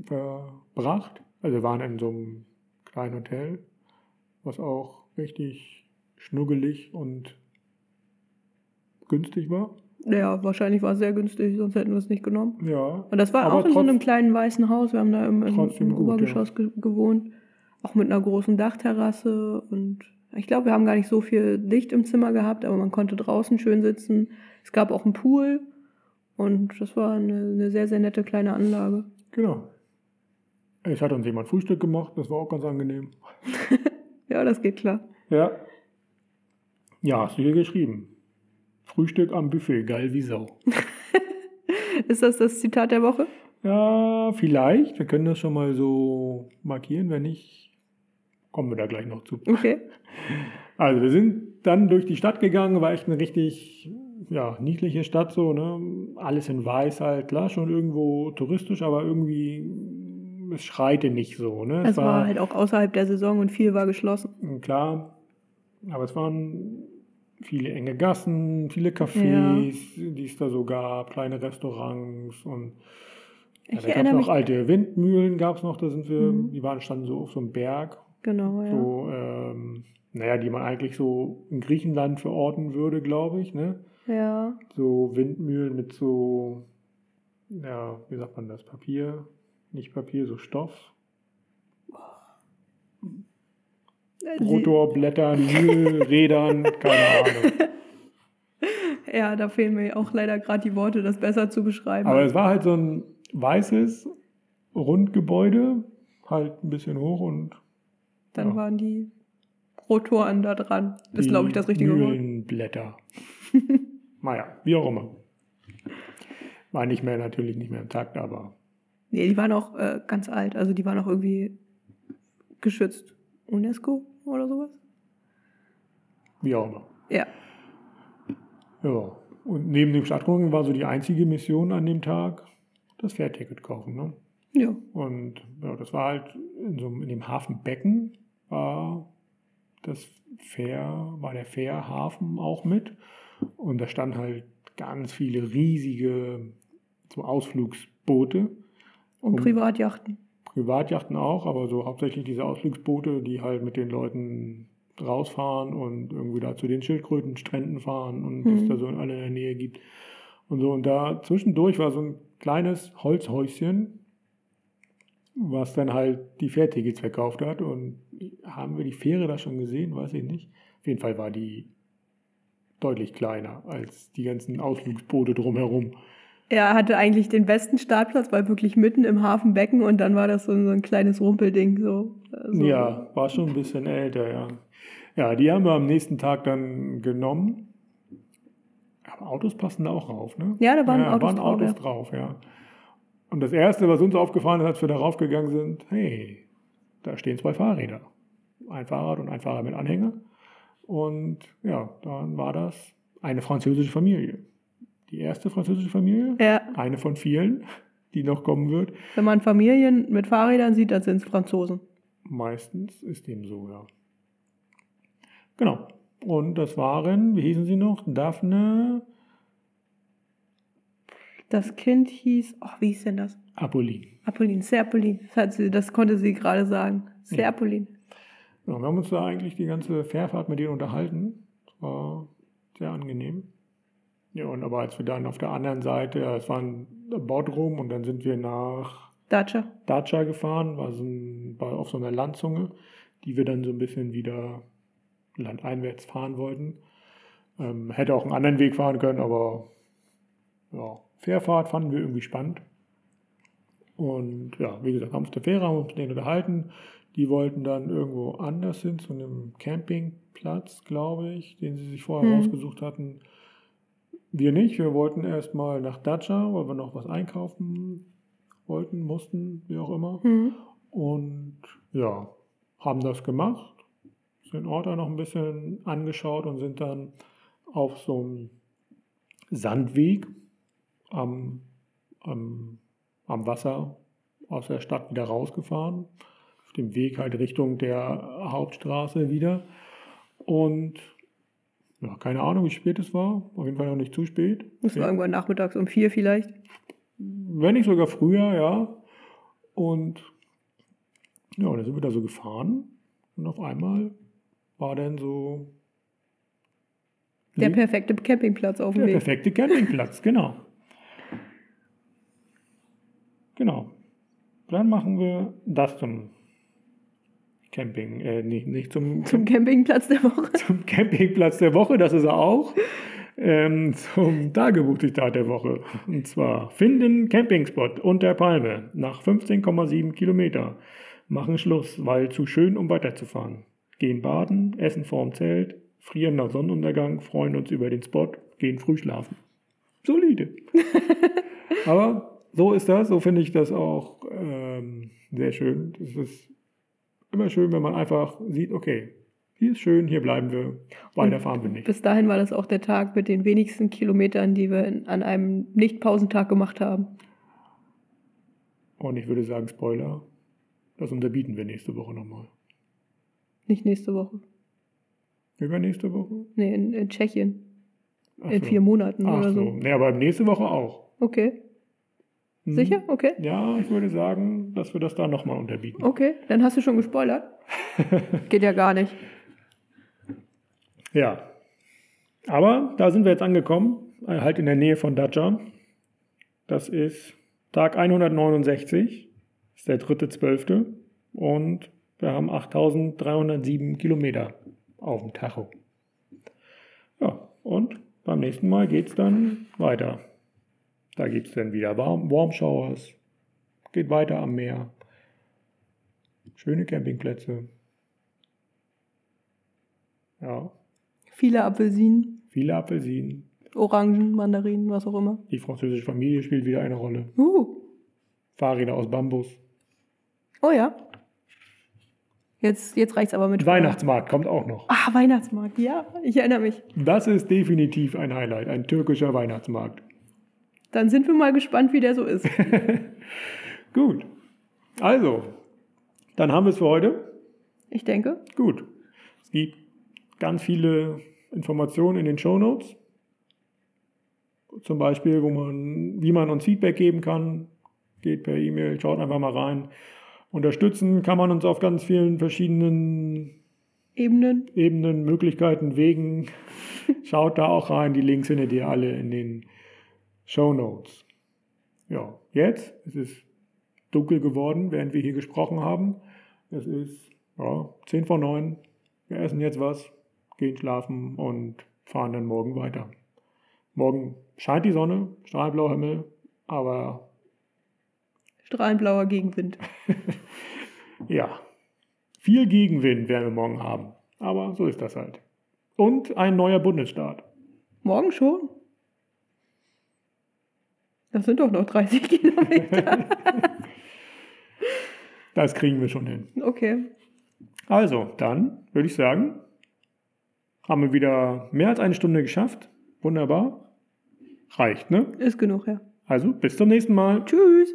A: verbracht. Also wir waren in so einem kleinen Hotel, was auch richtig schnuggelig und günstig war.
B: Ja, wahrscheinlich war es sehr günstig, sonst hätten wir es nicht genommen.
A: Ja.
B: Und das war auch in so einem kleinen weißen Haus. Wir haben da im, im, im
A: gut,
B: Obergeschoss ge gewohnt. Auch mit einer großen Dachterrasse und Ich glaube, wir haben gar nicht so viel Licht im Zimmer gehabt, aber man konnte draußen schön sitzen. Es gab auch einen Pool und das war eine, eine sehr, sehr nette kleine Anlage.
A: Genau. Es hat uns jemand Frühstück gemacht, das war auch ganz angenehm. <laughs>
B: Ja, das geht klar.
A: Ja. Ja, hast du hier geschrieben. Frühstück am Buffet, geil wie Sau. <laughs>
B: Ist das das Zitat der Woche?
A: Ja, vielleicht. Wir können das schon mal so markieren. Wenn nicht, kommen wir da gleich noch zu.
B: Okay. <laughs>
A: Also wir sind dann durch die Stadt gegangen, war echt eine richtig ja, niedliche Stadt so, ne? Alles in weiß halt, klar, schon irgendwo touristisch, aber irgendwie es schreite nicht so, ne?
B: Es war halt auch außerhalb der Saison und viel war geschlossen.
A: klar, aber es waren viele enge Gassen, viele Cafés, die es da so gab, kleine Restaurants und ja,
B: Ich
A: da gab es noch alte Windmühlen, gab es noch, da sind wir,
B: Mhm.
A: die waren standen so auf so einem Berg,
B: Genau, ja.
A: so, ähm, naja, die man eigentlich so in Griechenland verorten würde, glaube ich, ne?
B: Ja.
A: So Windmühlen mit so, ja, wie sagt man das, Papier, nicht Papier, so Stoff,
B: Sie-
A: Rotorblättern, Mühlrädern, <laughs> keine Ahnung.
B: Ja, da fehlen mir auch leider gerade die Worte, das besser zu beschreiben.
A: Aber es war halt so ein weißes Rundgebäude, halt ein bisschen hoch und
B: Dann
A: ja.
B: waren die Rotoren da dran. Ist, glaube ich, das richtige Wort.
A: Mühlenblätter. <laughs> naja, wie auch immer. War nicht mehr, natürlich nicht mehr im Takt, aber
B: Nee, die waren auch äh, ganz alt. Also die waren auch irgendwie geschützt. UNESCO oder sowas?
A: wie auch immer.
B: Ja.
A: Ja. Und neben dem Stadtrundgang war so die einzige Mission an dem Tag das Fährticket kaufen. Ne?
B: Ja.
A: Und ja, das war halt in, so, in dem Hafenbecken war das Fähr, war der Fährhafen auch mit. Und da standen halt ganz viele riesige so Ausflugsboote,
B: Und
A: Um-
B: Privatjachten.
A: Privatjachten auch, aber so hauptsächlich diese Ausflugsboote, die halt mit den Leuten rausfahren und irgendwie da zu den Schildkrötenstränden fahren und es
B: Mhm.
A: da so in der Nähe gibt. Und so, und da zwischendurch war so ein kleines Holzhäuschen, was dann halt die Fährtickets verkauft hat. Und haben wir die Fähre da schon gesehen? Weiß ich nicht. Auf jeden Fall war die deutlich kleiner als die ganzen Ausflugsboote drumherum.
B: Er hatte eigentlich den besten Startplatz, weil wirklich mitten im Hafenbecken und dann war das so, so ein kleines Rumpelding. So, so.
A: Ja, war schon ein bisschen älter, ja. Ja, die haben wir am nächsten Tag dann genommen. Aber Autos passen da auch rauf, ne?
B: Ja, da waren
A: ja,
B: Autos
A: waren
B: drauf,
A: Autos
B: ja.
A: drauf, ja. Und das Erste, was uns aufgefallen ist, als wir da raufgegangen sind, hey, da stehen zwei Fahrräder. Ein Fahrrad und ein Fahrrad mit Anhänger. Und ja, dann war das eine französische Familie. Die erste französische Familie,
B: Ja,
A: eine von vielen, die noch kommen wird.
B: wenn man Familien mit Fahrrädern sieht, dann sind es Franzosen.
A: Meistens ist dem so, ja. Genau. Und das waren, wie hießen sie noch? Daphne
B: Das Kind hieß, oh, wie hieß denn das?
A: Apolline.
B: Apolline, Serpolin. Das, sie, das konnte sie gerade sagen. Serpolin.
A: Ja, wir haben uns da eigentlich die ganze Fährfahrt mit denen unterhalten. Das war sehr angenehm. Ja, und aber als wir dann auf der anderen Seite, es war ein Bodrum und dann sind wir nach
B: Dacia.
A: Dacia gefahren, war, so ein, war auf so einer Landzunge, die wir dann so ein bisschen wieder landeinwärts fahren wollten. Ähm, hätte auch einen anderen Weg fahren können, aber ja, Fährfahrt fanden wir irgendwie spannend. Und ja, wie gesagt, haben uns der Fähre, haben uns mit denen unterhalten. Die wollten dann irgendwo anders hin, zu einem Campingplatz, glaube ich, den sie sich vorher
B: Mhm.
A: rausgesucht hatten. Wir nicht. Wir wollten erstmal nach Dacia, weil wir noch was einkaufen wollten, mussten, wie auch immer.
B: Hm.
A: Und ja, haben das gemacht, sind Ort auch noch ein bisschen angeschaut und sind dann auf so einem Sandweg am, am, am Wasser aus der Stadt wieder rausgefahren. Auf dem Weg halt Richtung der Hauptstraße wieder. Und ja, keine Ahnung, wie spät es war. Auf jeden Fall noch nicht zu spät.
B: Das war irgendwann nachmittags um vier vielleicht.
A: Wenn nicht sogar früher, ja. Und ja, dann sind wir da so gefahren. Und auf einmal war dann so
B: Der
A: die-
B: perfekte Campingplatz auf dem
A: der
B: Weg.
A: perfekte Campingplatz, <laughs> genau. Genau. Dann machen wir das zum Camping, äh, nicht, nicht zum, <laughs>
B: Zum Campingplatz der Woche. <laughs>
A: zum Campingplatz der Woche, das ist er auch, ähm, zum Tagebuchzitat der Woche. Und zwar finden Campingspot unter Palme nach 15,7 Kilometer. Machen Schluss, weil zu schön, um weiterzufahren. Gehen baden, essen vorm Zelt, frieren nach Sonnenuntergang, freuen uns über den Spot, gehen früh schlafen. Solide. <laughs> Aber so ist das, so finde ich das auch ähm, sehr schön. Es ist immer schön, wenn man einfach sieht, okay, hier ist schön, hier bleiben wir, weiter fahren wir nicht.
B: Bis dahin war das auch der Tag mit den wenigsten Kilometern, die wir in, an einem Nicht-Pausentag gemacht haben.
A: Und ich würde sagen, Spoiler, das unterbieten wir nächste Woche nochmal.
B: Nicht nächste Woche.
A: Übernächste Woche?
B: Nee, in, in Tschechien.
A: Ach
B: in
A: so.
B: vier Monaten
A: Ach
B: oder
A: so.
B: so.
A: Nee, aber nächste Woche auch.
B: Okay.
A: Mhm.
B: Sicher? Okay.
A: Ja, ich würde sagen, dass wir das da nochmal unterbieten.
B: Okay. Dann hast du schon gespoilert. <laughs> Geht ja gar nicht.
A: Ja. Aber da sind wir jetzt angekommen, äh, halt in der Nähe von Dacia. Das ist Tag 169, ist der dritte Zwölfte und wir haben 8307 Kilometer auf dem Tacho. Ja, und beim nächsten Mal geht es dann weiter. Da gibt es dann wieder Warm, Warm Showers, geht weiter am Meer. Schöne Campingplätze. Ja,
B: Viele Apfelsinen,
A: viele Apfelsinen.
B: Orangen, Mandarinen, was auch immer.
A: Die französische Familie spielt wieder eine Rolle.
B: Uh.
A: Fahrräder aus Bambus.
B: Oh ja. Jetzt, jetzt reicht's aber mit
A: Weihnachtsmarkt kommt auch noch.
B: Ah, Weihnachtsmarkt, ja, ich erinnere mich.
A: Das ist definitiv ein Highlight, ein türkischer Weihnachtsmarkt.
B: Dann sind wir mal gespannt, wie der so ist. <laughs>
A: Gut. Also, dann haben wir es für heute.
B: Ich denke.
A: Gut. Es gibt ganz viele Informationen in den Show Notes. Zum Beispiel, wo man, wie man uns Feedback geben kann. Geht per E-Mail, schaut einfach mal rein. Unterstützen kann man uns auf ganz vielen verschiedenen
B: Ebenen.
A: Ebenen, Möglichkeiten, Wegen. <laughs> Schaut da auch rein. Die Links findet ihr alle in den Show Notes. Ja, jetzt es ist es dunkel geworden, während wir hier gesprochen haben. Es ist ja, 10 vor 9. Wir essen jetzt was, gehen schlafen und fahren dann morgen weiter. Morgen scheint die Sonne, strahlblauer Himmel, aber
B: Strahlenblauer Gegenwind. <laughs>
A: ja, viel Gegenwind werden wir morgen haben. Aber so ist das halt. Und ein neuer Bundesstaat.
B: Morgen schon? Das sind doch noch 30 <laughs> Kilometer. <laughs>
A: Das kriegen wir schon hin.
B: Okay.
A: Also, dann würde ich sagen, haben wir wieder mehr als eine Stunde geschafft. Wunderbar. Reicht, ne?
B: Ist genug, ja.
A: Also, bis zum nächsten Mal.
B: Tschüss.